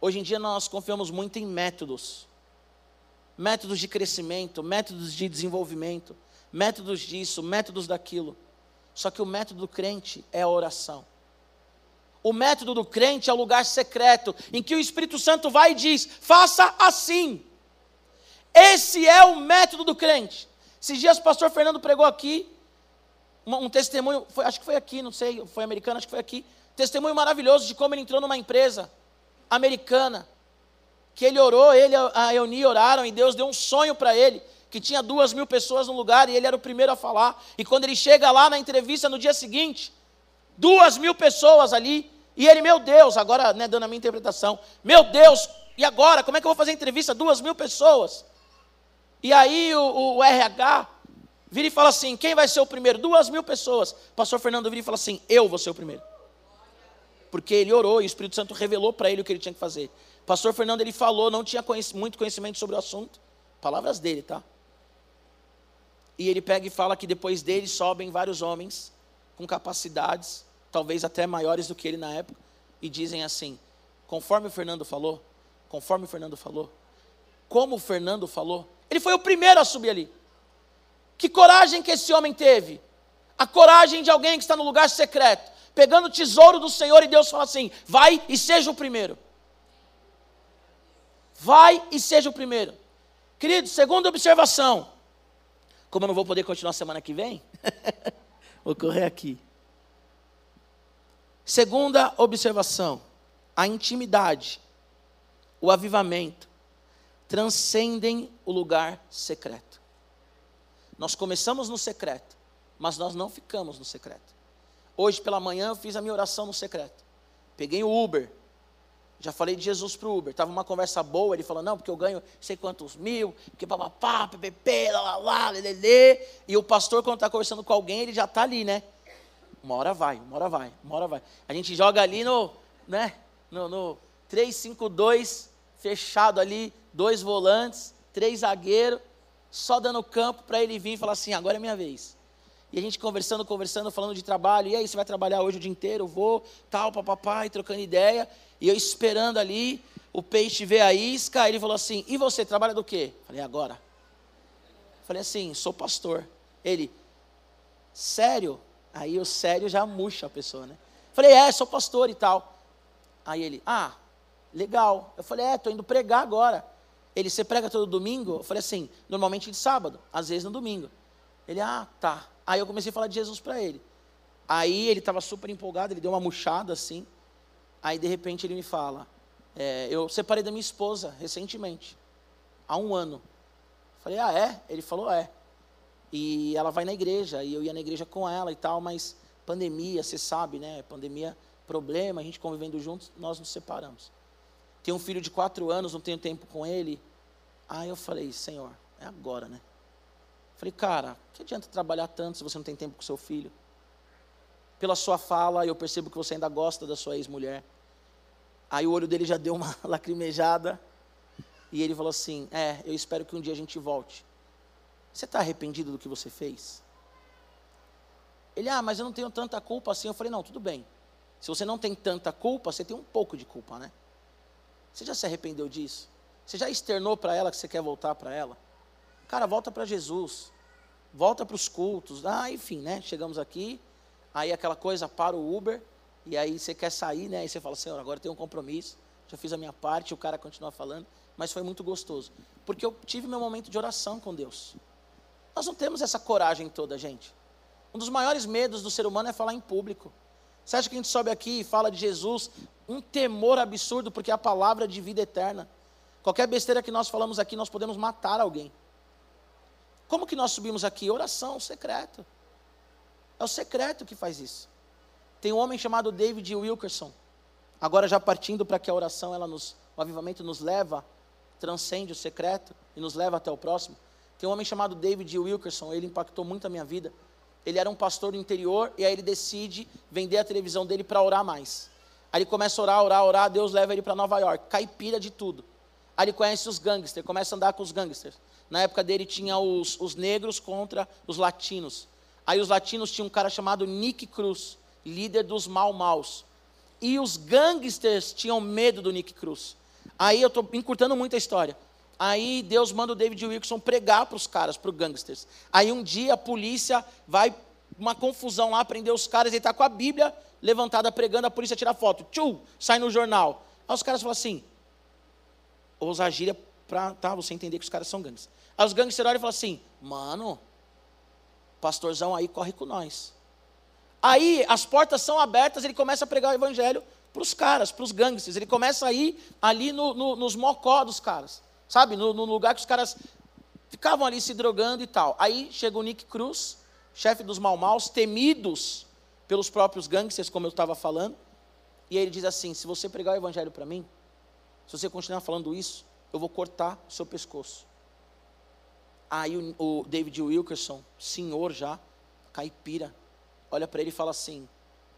Hoje em dia nós confiamos muito em métodos. Métodos de crescimento, métodos de desenvolvimento, métodos disso, métodos daquilo. Só que o método do crente é a oração. O método do crente é o lugar secreto em que o Espírito Santo vai e diz: faça assim. Esse é o método do crente. Esses dias o pastor Fernando pregou aqui um testemunho, foi, acho que foi aqui, não sei, foi americano, acho que foi aqui. Testemunho maravilhoso de como ele entrou numa empresa americana. Que ele orou, ele a Euni oraram e Deus deu um sonho para ele. Que tinha duas mil pessoas no lugar e ele era o primeiro a falar. E quando ele chega lá na entrevista no dia seguinte, duas mil pessoas ali. E ele, meu Deus, agora né, dando a minha interpretação, meu Deus, e agora? Como é que eu vou fazer entrevista? Duas mil pessoas. E aí o, o RH vira e fala assim: quem vai ser o primeiro? Duas mil pessoas. Pastor Fernando vira e fala assim: eu vou ser o primeiro. Porque ele orou e o Espírito Santo revelou para ele o que ele tinha que fazer. Pastor Fernando ele falou, não tinha muito conhecimento sobre o assunto. Palavras dele, tá? E ele pega e fala que depois dele sobem vários homens com capacidades, talvez até maiores do que ele na época, e dizem assim: conforme o Fernando falou, conforme o Fernando falou, como o Fernando falou, ele foi o primeiro a subir ali. Que coragem que esse homem teve? A coragem de alguém que está no lugar secreto, pegando o tesouro do Senhor e Deus fala assim: vai e seja o primeiro. Vai e seja o primeiro. Querido, segunda observação. Como eu não vou poder continuar semana que vem, vou correr aqui. Segunda observação: a intimidade, o avivamento, transcendem o lugar secreto. Nós começamos no secreto, mas nós não ficamos no secreto. Hoje pela manhã eu fiz a minha oração no secreto. Peguei o Uber. Já falei de Jesus para o Uber. Tava uma conversa boa, ele falou, não, porque eu ganho sei quantos mil, porque papapá, ppp, lá, lá, lá, lelê. E o pastor, quando está conversando com alguém, ele já está ali, né? Uma hora vai, uma hora vai, uma hora vai. A gente joga ali no, né? No, no 3-5-2, fechado ali, dois volantes, três zagueiros, só dando campo para ele vir e falar assim: agora é minha vez. E a gente conversando, conversando, falando de trabalho. E aí, você vai trabalhar hoje o dia inteiro? Vou, tal, papapá, e trocando ideia. E eu esperando ali, o peixe ver a isca. Ele falou assim: E você, trabalha do quê? Falei: Agora. Falei assim: Sou pastor. Ele: Sério? Aí o sério já murcha a pessoa, né? Falei: É, sou pastor e tal. Aí ele: Ah, legal. Eu falei: É, estou indo pregar agora. Ele: Você prega todo domingo? Eu falei assim: Normalmente de sábado, às vezes no domingo. Ele: Ah, tá. Aí eu comecei a falar de Jesus para ele. Aí ele estava super empolgado, ele deu uma murchada assim. Aí de repente ele me fala: é, Eu separei da minha esposa recentemente, há um ano. Falei: Ah, é? Ele falou: É. E ela vai na igreja, e eu ia na igreja com ela e tal, mas pandemia, você sabe, né? Pandemia, problema, a gente convivendo juntos, nós nos separamos. Tenho um filho de quatro anos, não tenho tempo com ele. Aí eu falei: Senhor, é agora, né? Falei, cara, que adianta trabalhar tanto se você não tem tempo com seu filho? Pela sua fala, eu percebo que você ainda gosta da sua ex-mulher. Aí o olho dele já deu uma lacrimejada. E ele falou assim: É, eu espero que um dia a gente volte. Você está arrependido do que você fez? Ele, ah, mas eu não tenho tanta culpa assim. Eu falei: Não, tudo bem. Se você não tem tanta culpa, você tem um pouco de culpa, né? Você já se arrependeu disso? Você já externou para ela que você quer voltar para ela? Cara, volta para Jesus. Volta para os cultos. Ah, enfim, né? Chegamos aqui. Aí aquela coisa para o Uber. E aí você quer sair, né? E você fala, Senhor, agora eu tenho um compromisso. Já fiz a minha parte. O cara continua falando. Mas foi muito gostoso. Porque eu tive meu momento de oração com Deus. Nós não temos essa coragem toda, gente. Um dos maiores medos do ser humano é falar em público. Você acha que a gente sobe aqui e fala de Jesus? Um temor absurdo, porque é a palavra de vida eterna. Qualquer besteira que nós falamos aqui, nós podemos matar alguém. Como que nós subimos aqui? Oração, secreto. É o secreto que faz isso. Tem um homem chamado David Wilkerson. Agora já partindo para que a oração, ela nos, o avivamento nos leva, transcende o secreto e nos leva até o próximo. Tem um homem chamado David Wilkerson, ele impactou muito a minha vida. Ele era um pastor do interior e aí ele decide vender a televisão dele para orar mais. Aí ele começa a orar, orar, orar, Deus leva ele para Nova York, caipira de tudo. Aí ele conhece os gangsters, começa a andar com os gangsters. Na época dele tinha os, os negros contra os latinos. Aí os latinos tinham um cara chamado Nick Cruz, líder dos Mal Maus. E os gangsters tinham medo do Nick Cruz. Aí eu estou encurtando muito a história. Aí Deus manda o David Wilson pregar para os caras, para os gangsters. Aí um dia a polícia vai, uma confusão lá, prender os caras, ele está com a Bíblia levantada pregando, a polícia tira foto, tchum, sai no jornal. Aí os caras falam assim, usar gíria para tá, você entender que os caras são gangues. Aí os gangsters olham e falam assim, mano, pastorzão aí corre com nós. Aí as portas são abertas, ele começa a pregar o evangelho para os caras, para os gangsters. Ele começa a ir ali no, no, nos mocó dos caras, sabe? No, no, lugar que os caras ficavam ali se drogando e tal. Aí chega o Nick Cruz, chefe dos mal-maus, temidos pelos próprios gangsters, como eu estava falando. E ele diz assim: se você pregar o evangelho para mim, se você continuar falando isso, eu vou cortar o seu pescoço. Aí o, o David Wilkerson, senhor já, caipira, olha para ele e fala assim: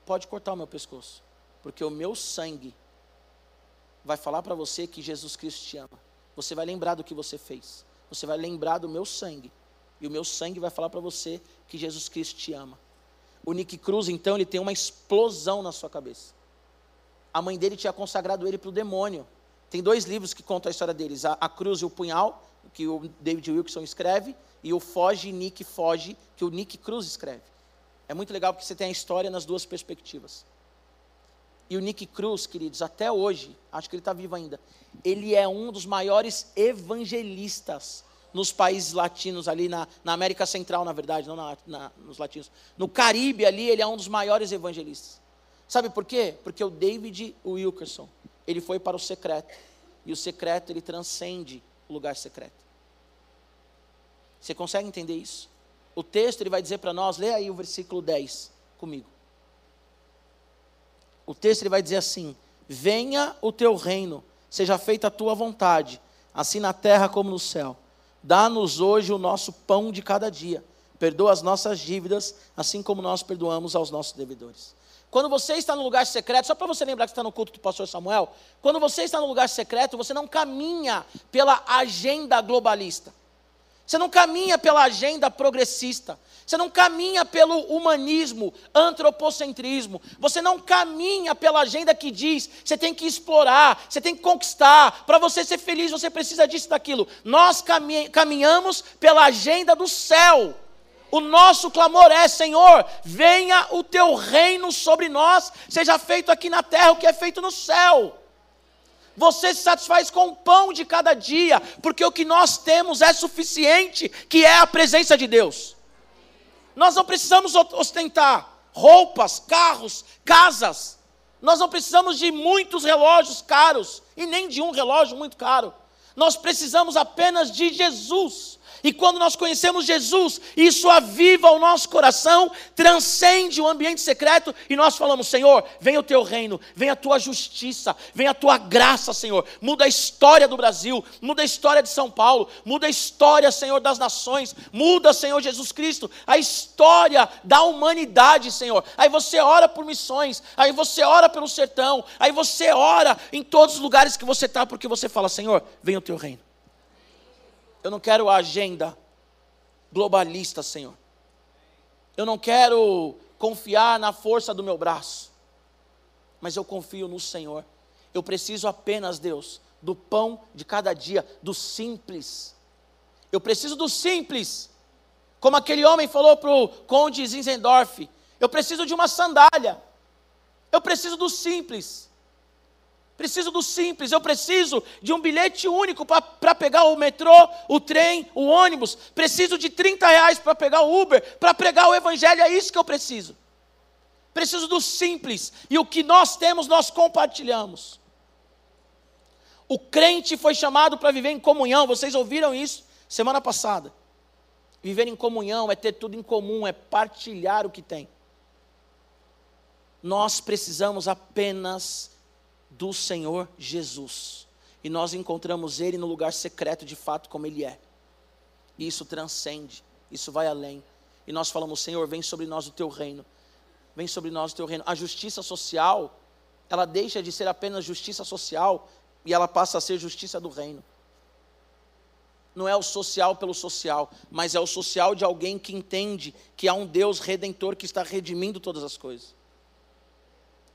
pode cortar o meu pescoço, porque o meu sangue vai falar para você que Jesus Cristo te ama. Você vai lembrar do que você fez. Você vai lembrar do meu sangue. E o meu sangue vai falar para você que Jesus Cristo te ama. O Nick Cruz, então, ele tem uma explosão na sua cabeça. A mãe dele tinha consagrado ele para o demônio. Tem dois livros que contam a história deles: a, a Cruz e o Punhal, que o David Wilson escreve, e o Foge, Nick Foge, que o Nick Cruz escreve. É muito legal porque você tem a história nas duas perspectivas. E o Nick Cruz, queridos, até hoje, acho que ele está vivo ainda, ele é um dos maiores evangelistas nos países latinos, ali na, na América Central, na verdade, não na, na, nos latinos. No Caribe, ali, ele é um dos maiores evangelistas. Sabe por quê? Porque o David Wilkerson, ele foi para o secreto. E o secreto, ele transcende o lugar secreto. Você consegue entender isso? O texto, ele vai dizer para nós, lê aí o versículo 10 comigo o texto ele vai dizer assim: Venha o teu reino, seja feita a tua vontade, assim na terra como no céu. Dá-nos hoje o nosso pão de cada dia. Perdoa as nossas dívidas, assim como nós perdoamos aos nossos devedores. Quando você está no lugar secreto, só para você lembrar que está no culto do pastor Samuel, quando você está no lugar secreto, você não caminha pela agenda globalista. Você não caminha pela agenda progressista. Você não caminha pelo humanismo, antropocentrismo. Você não caminha pela agenda que diz você tem que explorar, você tem que conquistar. Para você ser feliz, você precisa disso, daquilo. Nós caminhamos pela agenda do céu. O nosso clamor é: Senhor, venha o teu reino sobre nós, seja feito aqui na terra o que é feito no céu. Você se satisfaz com o pão de cada dia, porque o que nós temos é suficiente, que é a presença de Deus. Nós não precisamos ostentar roupas, carros, casas. Nós não precisamos de muitos relógios caros e nem de um relógio muito caro. Nós precisamos apenas de Jesus. E quando nós conhecemos Jesus, isso aviva o nosso coração, transcende o ambiente secreto e nós falamos: Senhor, vem o teu reino, vem a tua justiça, vem a tua graça, Senhor. Muda a história do Brasil, muda a história de São Paulo, muda a história, Senhor, das nações, muda, Senhor Jesus Cristo, a história da humanidade, Senhor. Aí você ora por missões, aí você ora pelo sertão, aí você ora em todos os lugares que você está, porque você fala: Senhor, vem o teu reino. Eu não quero agenda globalista, Senhor. Eu não quero confiar na força do meu braço, mas eu confio no Senhor. Eu preciso apenas, Deus, do pão de cada dia, do simples. Eu preciso do simples. Como aquele homem falou para o conde Zinzendorf: Eu preciso de uma sandália. Eu preciso do simples. Preciso do simples, eu preciso de um bilhete único para pegar o metrô, o trem, o ônibus. Preciso de 30 reais para pegar o Uber, para pregar o Evangelho, é isso que eu preciso. Preciso do simples, e o que nós temos, nós compartilhamos. O crente foi chamado para viver em comunhão, vocês ouviram isso semana passada. Viver em comunhão é ter tudo em comum, é partilhar o que tem. Nós precisamos apenas do Senhor Jesus. E nós encontramos Ele no lugar secreto de fato, como Ele é. E isso transcende, isso vai além. E nós falamos, Senhor, vem sobre nós o teu reino. Vem sobre nós o teu reino. A justiça social, ela deixa de ser apenas justiça social e ela passa a ser justiça do reino. Não é o social pelo social, mas é o social de alguém que entende que há um Deus redentor que está redimindo todas as coisas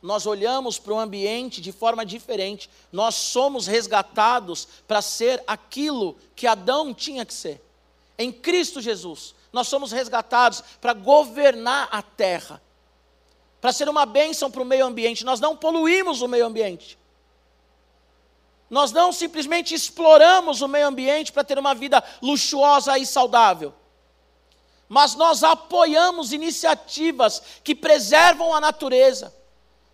nós olhamos para o ambiente de forma diferente. Nós somos resgatados para ser aquilo que Adão tinha que ser. Em Cristo Jesus, nós somos resgatados para governar a terra, para ser uma bênção para o meio ambiente. Nós não poluímos o meio ambiente. Nós não simplesmente exploramos o meio ambiente para ter uma vida luxuosa e saudável. Mas nós apoiamos iniciativas que preservam a natureza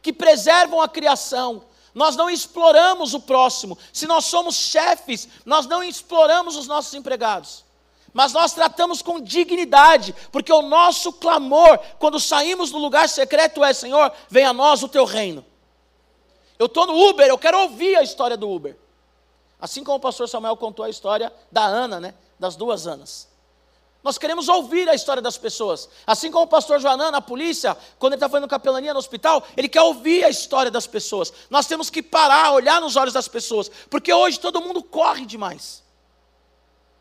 que preservam a criação. Nós não exploramos o próximo. Se nós somos chefes, nós não exploramos os nossos empregados. Mas nós tratamos com dignidade, porque o nosso clamor, quando saímos do lugar secreto, é: Senhor, venha a nós o teu reino. Eu estou no Uber, eu quero ouvir a história do Uber. Assim como o pastor Samuel contou a história da Ana, né? Das duas Anas. Nós queremos ouvir a história das pessoas. Assim como o pastor Joanã, na polícia, quando ele está fazendo capelania no hospital, ele quer ouvir a história das pessoas. Nós temos que parar, olhar nos olhos das pessoas. Porque hoje todo mundo corre demais.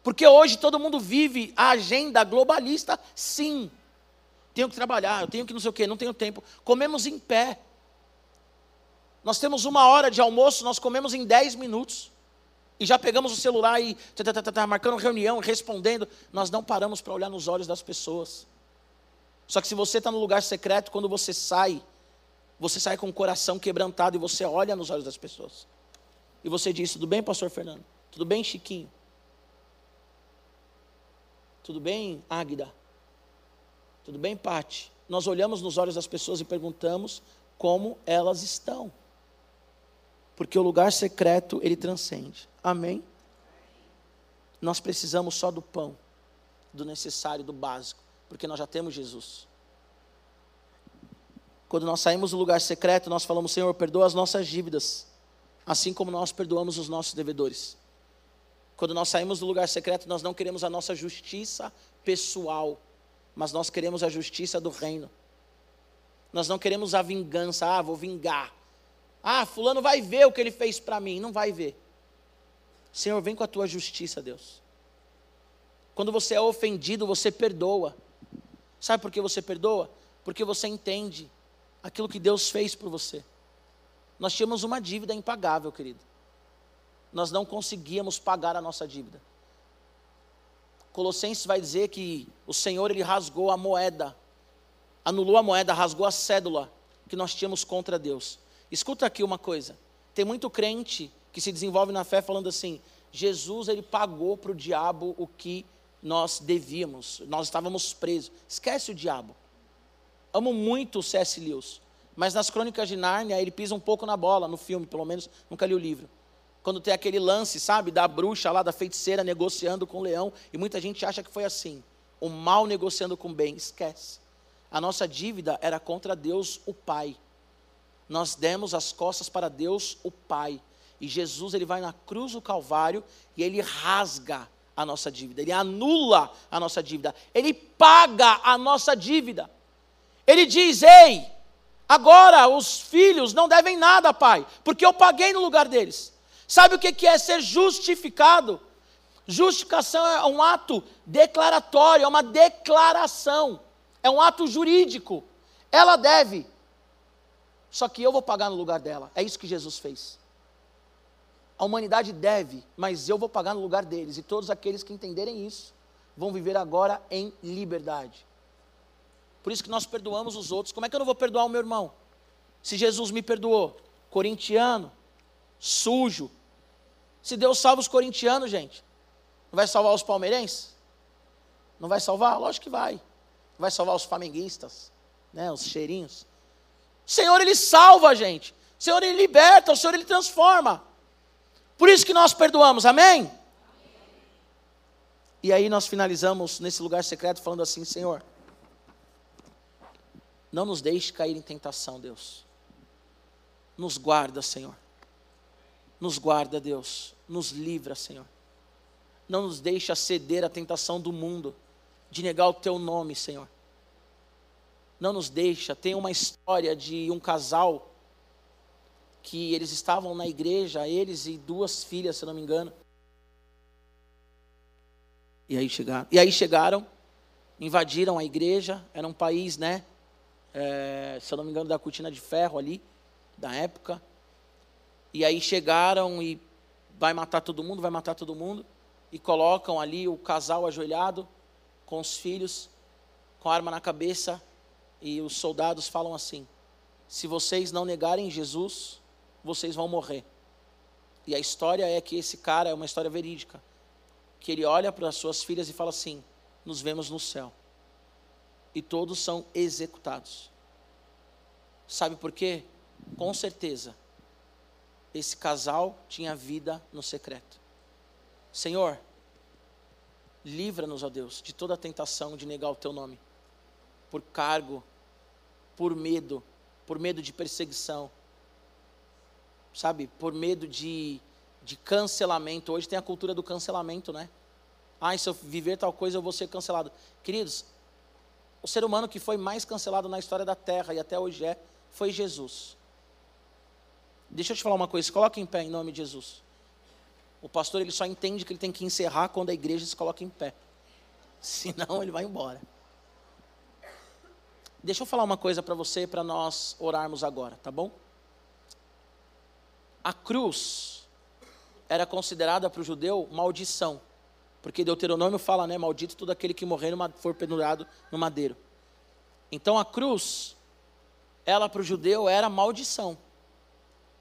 Porque hoje todo mundo vive a agenda globalista, sim. Tenho que trabalhar, eu tenho que não sei o quê, não tenho tempo. Comemos em pé. Nós temos uma hora de almoço, nós comemos em 10 minutos. E já pegamos o celular e tá, tá, tá, tá marcando reunião, respondendo. Nós não paramos para olhar nos olhos das pessoas. Só que se você está no lugar secreto, quando você sai, você sai com o coração quebrantado e você olha nos olhos das pessoas. E você diz: Tudo bem, Pastor Fernando? Tudo bem, Chiquinho? Tudo bem, Águida? Tudo bem, Pati? Nós olhamos nos olhos das pessoas e perguntamos como elas estão porque o lugar secreto ele transcende. Amém? Nós precisamos só do pão, do necessário, do básico, porque nós já temos Jesus. Quando nós saímos do lugar secreto, nós falamos: Senhor, perdoa as nossas dívidas, assim como nós perdoamos os nossos devedores. Quando nós saímos do lugar secreto, nós não queremos a nossa justiça pessoal, mas nós queremos a justiça do reino. Nós não queremos a vingança, ah, vou vingar. Ah, fulano vai ver o que ele fez para mim. Não vai ver. Senhor, vem com a tua justiça, Deus. Quando você é ofendido, você perdoa. Sabe por que você perdoa? Porque você entende aquilo que Deus fez por você. Nós tínhamos uma dívida impagável, querido. Nós não conseguíamos pagar a nossa dívida. Colossenses vai dizer que o Senhor ele rasgou a moeda, anulou a moeda, rasgou a cédula que nós tínhamos contra Deus. Escuta aqui uma coisa. Tem muito crente que se desenvolve na fé falando assim: Jesus ele pagou para o diabo o que nós devíamos, nós estávamos presos. Esquece o diabo. Amo muito o C.S. Lewis, mas nas Crônicas de Nárnia ele pisa um pouco na bola, no filme, pelo menos, nunca li o livro. Quando tem aquele lance, sabe, da bruxa lá, da feiticeira negociando com o leão, e muita gente acha que foi assim. O mal negociando com o bem, esquece. A nossa dívida era contra Deus, o Pai nós demos as costas para Deus, o Pai. E Jesus ele vai na cruz do Calvário e ele rasga a nossa dívida, ele anula a nossa dívida, ele paga a nossa dívida. Ele diz: Ei, agora os filhos não devem nada, Pai, porque eu paguei no lugar deles. Sabe o que é ser justificado? Justificação é um ato declaratório, é uma declaração, é um ato jurídico. Ela deve, só que eu vou pagar no lugar dela. É isso que Jesus fez. A humanidade deve, mas eu vou pagar no lugar deles. E todos aqueles que entenderem isso vão viver agora em liberdade. Por isso que nós perdoamos os outros. Como é que eu não vou perdoar o meu irmão? Se Jesus me perdoou, corintiano, sujo. Se Deus salva os corintianos, gente, não vai salvar os palmeirenses? Não vai salvar? Lógico que vai. Vai salvar os flamenguistas, né, os cheirinhos. O Senhor, Ele salva a gente. O Senhor, Ele liberta, o Senhor, Ele transforma. Por isso que nós perdoamos, amém? E aí nós finalizamos nesse lugar secreto falando assim: Senhor, não nos deixe cair em tentação, Deus. Nos guarda, Senhor. Nos guarda, Deus. Nos livra, Senhor. Não nos deixa ceder à tentação do mundo, de negar o Teu nome, Senhor não nos deixa. Tem uma história de um casal que eles estavam na igreja, eles e duas filhas, se não me engano. E aí chegaram, e aí chegaram invadiram a igreja, era um país, né? É, se eu não me engano, da cortina de ferro ali, da época. E aí chegaram e vai matar todo mundo, vai matar todo mundo. E colocam ali o casal ajoelhado, com os filhos, com a arma na cabeça, e os soldados falam assim: se vocês não negarem Jesus, vocês vão morrer. E a história é que esse cara é uma história verídica. Que ele olha para as suas filhas e fala assim: nos vemos no céu. E todos são executados. Sabe por quê? Com certeza, esse casal tinha vida no secreto. Senhor, livra-nos, ó Deus, de toda tentação de negar o teu nome por cargo, por medo, por medo de perseguição, sabe, por medo de, de cancelamento. Hoje tem a cultura do cancelamento, né? Ah, se eu viver tal coisa eu vou ser cancelado. Queridos, o ser humano que foi mais cancelado na história da Terra e até hoje é, foi Jesus. Deixa eu te falar uma coisa, coloca em pé em nome de Jesus. O pastor ele só entende que ele tem que encerrar quando a igreja se coloca em pé. Senão ele vai embora. Deixa eu falar uma coisa para você para nós orarmos agora, tá bom? A cruz era considerada para o judeu maldição. Porque Deuteronômio fala, né? Maldito todo aquele que morrer numa, for pendurado no madeiro. Então a cruz, ela para o judeu era maldição.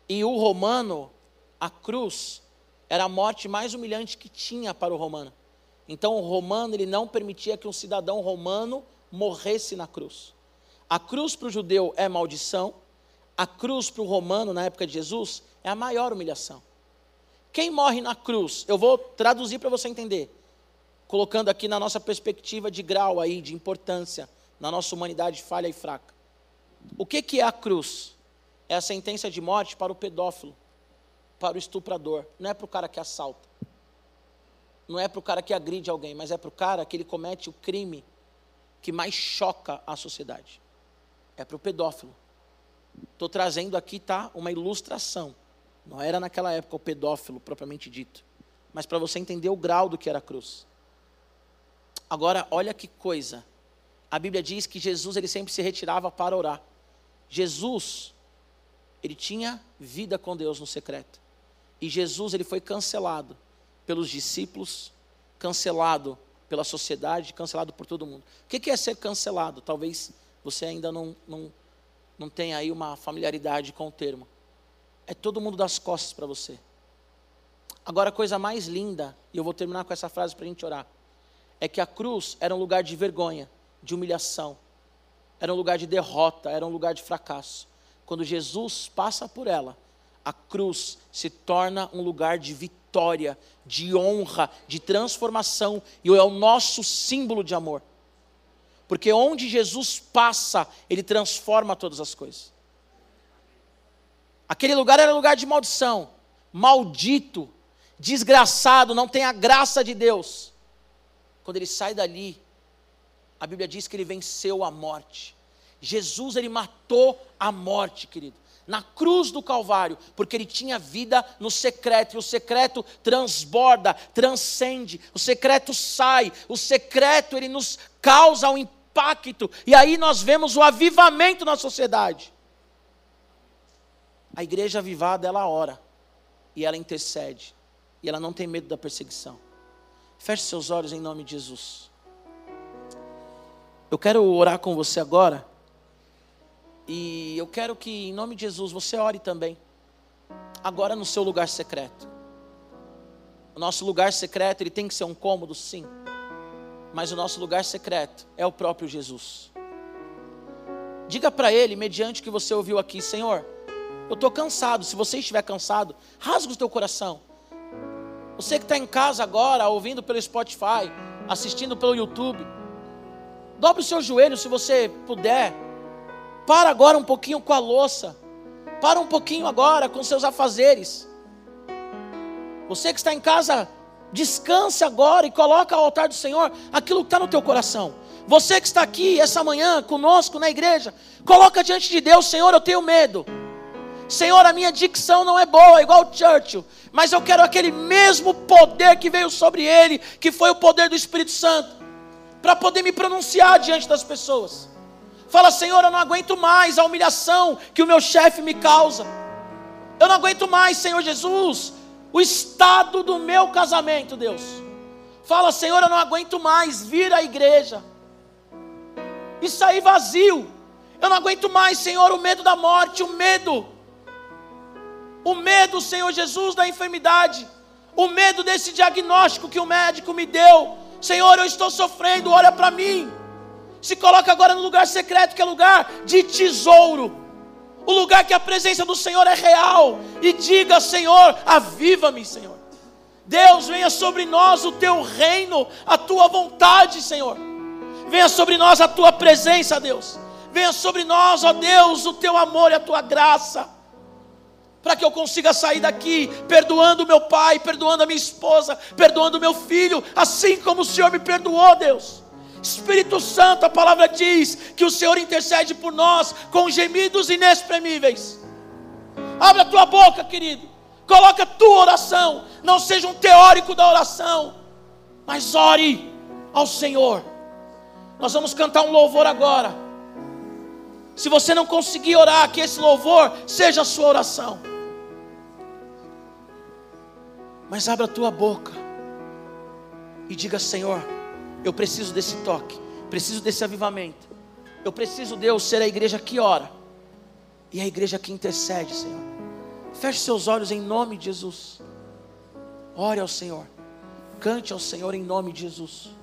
E o romano, a cruz, era a morte mais humilhante que tinha para o romano. Então o romano, ele não permitia que um cidadão romano morresse na cruz. A cruz para o judeu é maldição, a cruz para o romano, na época de Jesus, é a maior humilhação. Quem morre na cruz? Eu vou traduzir para você entender, colocando aqui na nossa perspectiva de grau aí, de importância, na nossa humanidade falha e fraca. O que, que é a cruz? É a sentença de morte para o pedófilo, para o estuprador, não é para o cara que assalta, não é para o cara que agride alguém, mas é para o cara que ele comete o crime que mais choca a sociedade. É para o pedófilo. Estou trazendo aqui, tá, uma ilustração. Não era naquela época o pedófilo propriamente dito, mas para você entender o grau do que era a cruz. Agora, olha que coisa. A Bíblia diz que Jesus ele sempre se retirava para orar. Jesus, ele tinha vida com Deus no secreto. E Jesus ele foi cancelado pelos discípulos, cancelado pela sociedade, cancelado por todo mundo. O que é ser cancelado? Talvez você ainda não, não, não tenha aí uma familiaridade com o termo é todo mundo das costas para você. Agora, a coisa mais linda, e eu vou terminar com essa frase para a gente orar, é que a cruz era um lugar de vergonha, de humilhação, era um lugar de derrota, era um lugar de fracasso. Quando Jesus passa por ela, a cruz se torna um lugar de vitória, de honra, de transformação, e é o nosso símbolo de amor. Porque onde Jesus passa, ele transforma todas as coisas. Aquele lugar era lugar de maldição, maldito, desgraçado, não tem a graça de Deus. Quando ele sai dali, a Bíblia diz que ele venceu a morte. Jesus, ele matou a morte, querido, na cruz do Calvário, porque ele tinha vida no secreto, e o secreto transborda, transcende, o secreto sai, o secreto ele nos causa um impacto, e aí nós vemos o avivamento na sociedade. A igreja avivada, ela ora. E ela intercede. E ela não tem medo da perseguição. Feche seus olhos em nome de Jesus. Eu quero orar com você agora. E eu quero que, em nome de Jesus, você ore também. Agora no seu lugar secreto. O nosso lugar secreto, ele tem que ser um cômodo, sim. Mas o nosso lugar secreto é o próprio Jesus. Diga para ele, mediante o que você ouviu aqui, Senhor, eu estou cansado. Se você estiver cansado, rasga o teu coração. Você que está em casa agora, ouvindo pelo Spotify, assistindo pelo YouTube, dobre o seu joelho se você puder. Para agora um pouquinho com a louça. Para um pouquinho agora com seus afazeres. Você que está em casa, descanse agora e coloca ao altar do Senhor aquilo que está no teu coração. Você que está aqui essa manhã conosco na igreja, coloca diante de Deus, Senhor, eu tenho medo. Senhor, a minha dicção não é boa, igual Churchill, mas eu quero aquele mesmo poder que veio sobre ele, que foi o poder do Espírito Santo, para poder me pronunciar diante das pessoas. Fala, Senhor, eu não aguento mais a humilhação que o meu chefe me causa. Eu não aguento mais, Senhor Jesus, o estado do meu casamento, Deus. Fala, Senhor, eu não aguento mais vir à igreja e sair vazio. Eu não aguento mais, Senhor, o medo da morte, o medo o medo, Senhor Jesus, da enfermidade, o medo desse diagnóstico que o médico me deu. Senhor, eu estou sofrendo, olha para mim. Se coloca agora no lugar secreto, que é lugar de tesouro, o lugar que a presença do Senhor é real, e diga: Senhor, aviva-me, Senhor. Deus, venha sobre nós o teu reino, a tua vontade, Senhor. Venha sobre nós a tua presença, Deus. Venha sobre nós, ó Deus, o teu amor e a tua graça. para que eu consiga sair daqui perdoando meu pai, perdoando a minha esposa, perdoando meu filho, assim como o Senhor me perdoou, Deus. Espírito Santo, a palavra diz que o Senhor intercede por nós com gemidos inexprimíveis. Abre a tua boca, querido. Coloca a tua oração. Não seja um teórico da oração, mas ore ao Senhor. Nós vamos cantar um louvor agora. Se você não conseguir orar, que esse louvor seja a sua oração. Mas abra a tua boca e diga: Senhor, eu preciso desse toque, preciso desse avivamento. Eu preciso, Deus, ser a igreja que ora e a igreja que intercede, Senhor. Feche seus olhos em nome de Jesus. Ore ao Senhor, cante ao Senhor em nome de Jesus.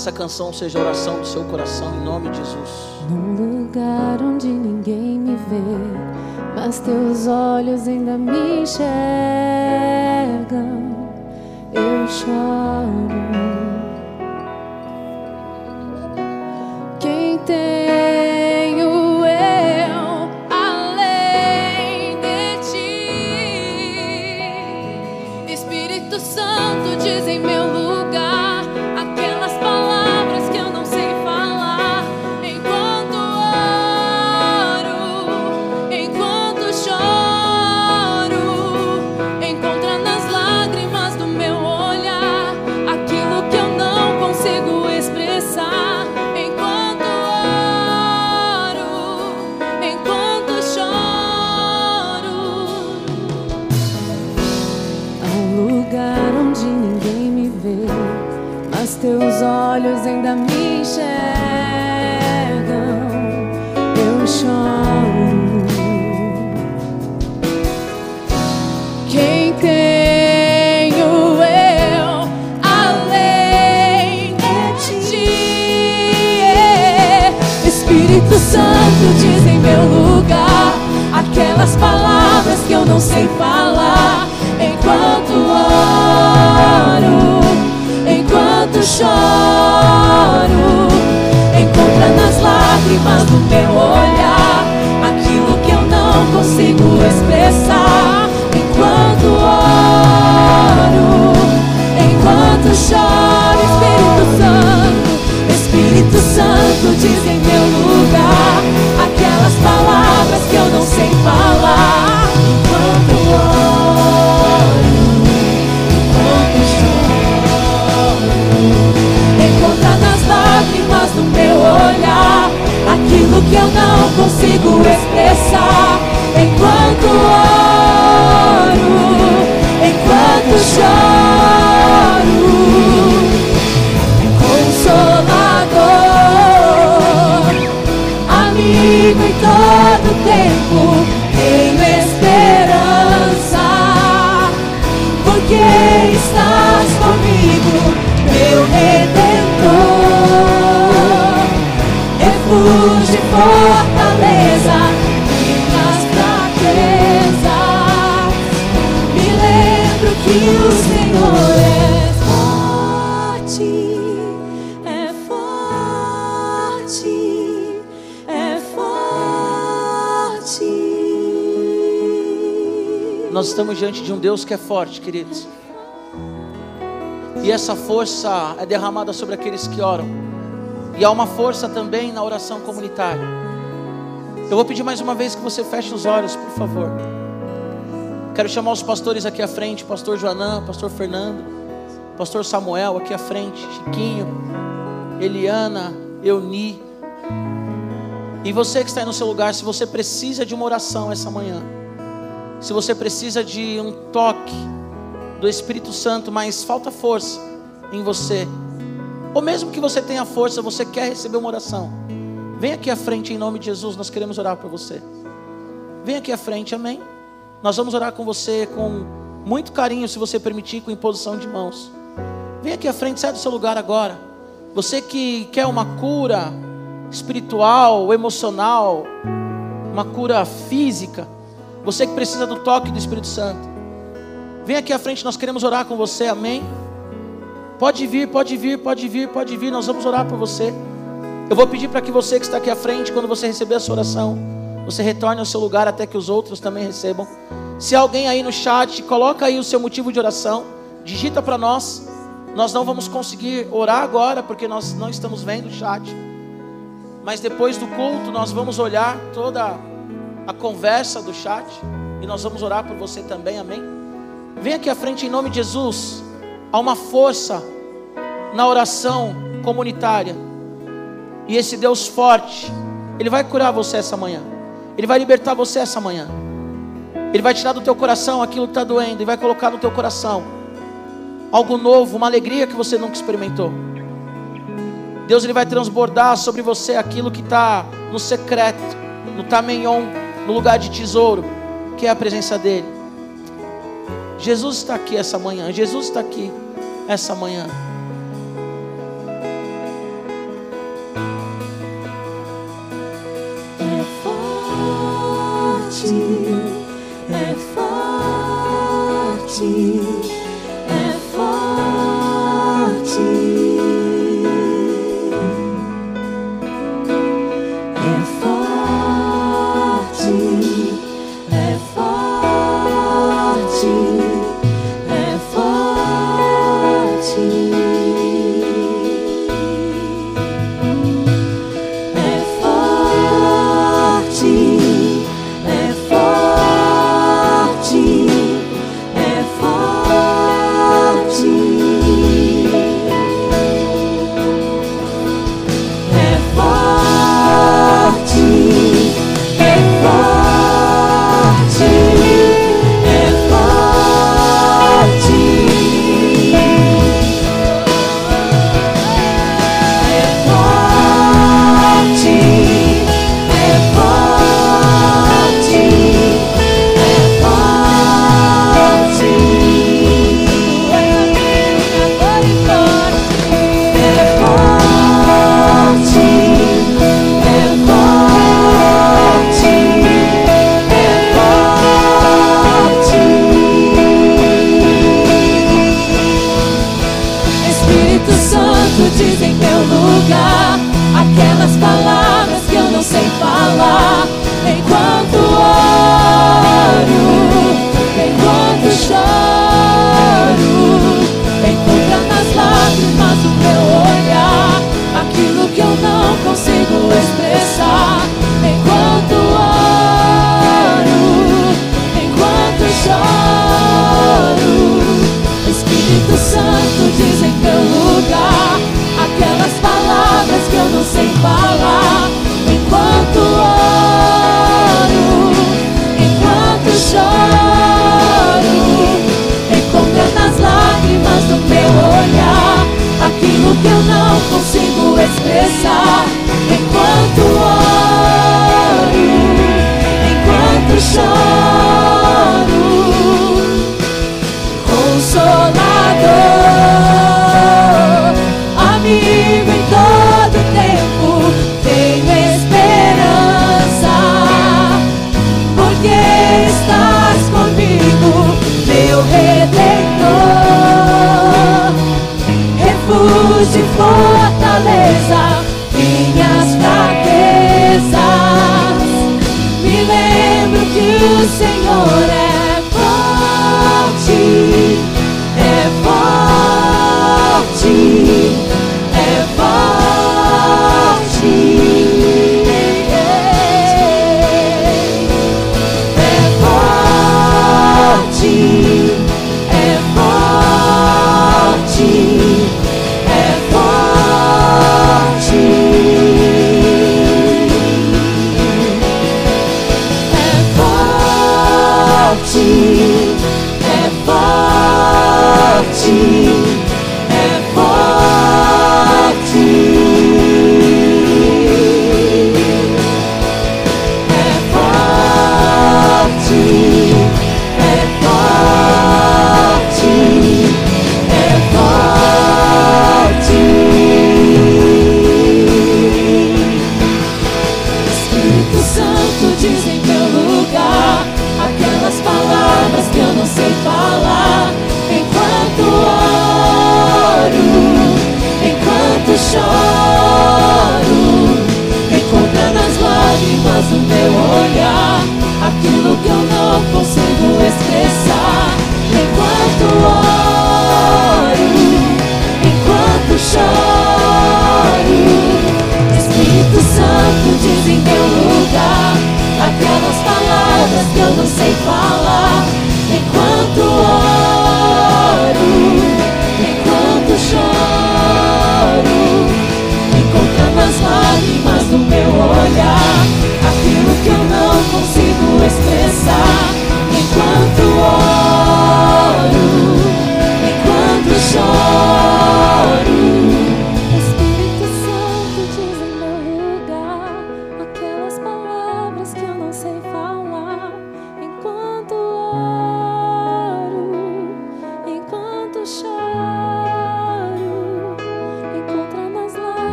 Essa canção seja a oração do seu coração em nome de Jesus. Num lugar onde ninguém me vê, mas teus olhos ainda me enxergam, eu choro. Diante de um Deus que é forte, queridos. E essa força é derramada sobre aqueles que oram. E há uma força também na oração comunitária. Eu vou pedir mais uma vez que você feche os olhos, por favor. Quero chamar os pastores aqui à frente, pastor Joanã, pastor Fernando, pastor Samuel aqui à frente, Chiquinho, Eliana, Euni. E você que está aí no seu lugar, se você precisa de uma oração essa manhã, se você precisa de um toque do Espírito Santo, mas falta força em você, ou mesmo que você tenha força, você quer receber uma oração, vem aqui à frente em nome de Jesus, nós queremos orar por você. vem aqui à frente, amém? Nós vamos orar com você com muito carinho, se você permitir, com imposição de mãos. Vem aqui à frente, sai do seu lugar agora. Você que quer uma cura espiritual, emocional, uma cura física, você que precisa do toque do Espírito Santo. Vem aqui à frente, nós queremos orar com você, amém? Pode vir, pode vir, pode vir, pode vir, nós vamos orar por você. Eu vou pedir para que você que está aqui à frente, quando você receber a sua oração, você retorne ao seu lugar até que os outros também recebam. Se alguém aí no chat, coloca aí o seu motivo de oração, digita para nós. Nós não vamos conseguir orar agora porque nós não estamos vendo o chat. Mas depois do culto nós vamos olhar toda a conversa do chat e nós vamos orar por você também, amém? Vem aqui à frente em nome de Jesus. Há uma força na oração comunitária. E esse Deus forte, Ele vai curar você essa manhã. Ele vai libertar você essa manhã. Ele vai tirar do teu coração aquilo que está doendo e vai colocar no teu coração algo novo, uma alegria que você nunca experimentou. Deus ele vai transbordar sobre você aquilo que está no secreto, no tameion, no lugar de tesouro, que é a presença dEle. Jesus está aqui essa manhã, Jesus está aqui essa manhã. É forte, é forte. sola.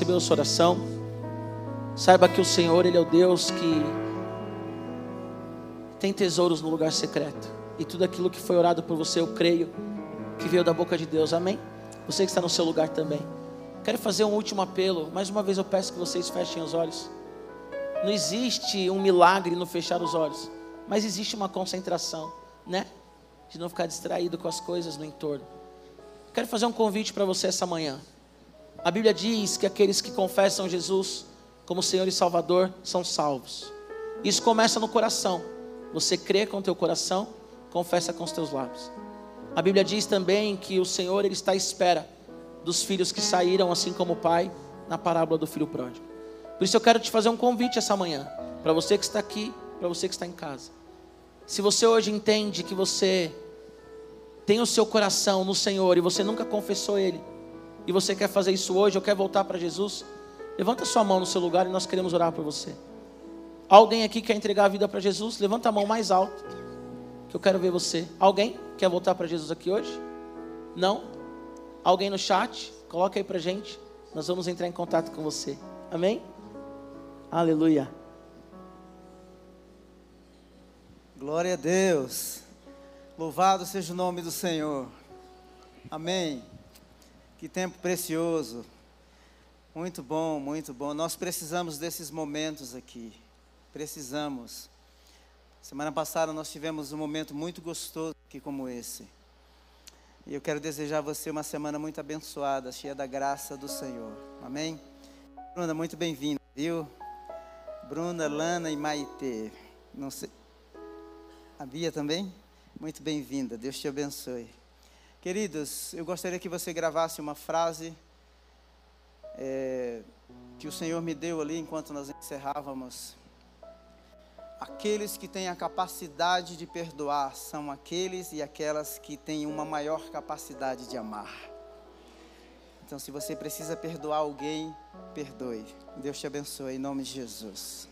Recebeu a sua oração, saiba que o Senhor, Ele é o Deus que tem tesouros no lugar secreto. E tudo aquilo que foi orado por você, eu creio que veio da boca de Deus. Amém? Você que está no seu lugar também. Quero fazer um último apelo. Mais uma vez eu peço que vocês fechem os olhos. Não existe um milagre no fechar os olhos, mas existe uma concentração, né? De não ficar distraído com as coisas no entorno. Quero fazer um convite para você essa manhã. A Bíblia diz que aqueles que confessam Jesus como Senhor e Salvador são salvos. Isso começa no coração. Você crê com o teu coração, confessa com os teus lábios. A Bíblia diz também que o Senhor ele está à espera dos filhos que saíram, assim como o pai, na parábola do filho pródigo. Por isso eu quero te fazer um convite essa manhã, para você que está aqui, para você que está em casa. Se você hoje entende que você tem o seu coração no Senhor e você nunca confessou Ele, e você quer fazer isso hoje ou quer voltar para Jesus, levanta sua mão no seu lugar e nós queremos orar por você. Alguém aqui quer entregar a vida para Jesus? Levanta a mão mais alto, que eu quero ver você. Alguém quer voltar para Jesus aqui hoje? Não? Alguém no chat? Coloca aí para gente. nós vamos entrar em contato com você. Amém? Aleluia. Glória a Deus. Louvado seja o nome do Senhor. Amém. Que tempo precioso. Muito bom, muito bom. Nós precisamos desses momentos aqui. Precisamos. Semana passada nós tivemos um momento muito gostoso aqui como esse. E eu quero desejar a você uma semana muito abençoada, cheia da graça do Senhor. Amém? Bruna, muito bem-vinda, viu? Bruna, Lana e Maite. Não sei. A Bia também? Muito bem-vinda. Deus te abençoe. Queridos, eu gostaria que você gravasse uma frase é, que o Senhor me deu ali enquanto nós encerrávamos. Aqueles que têm a capacidade de perdoar são aqueles e aquelas que têm uma maior capacidade de amar. Então, se você precisa perdoar alguém, perdoe. Deus te abençoe em nome de Jesus.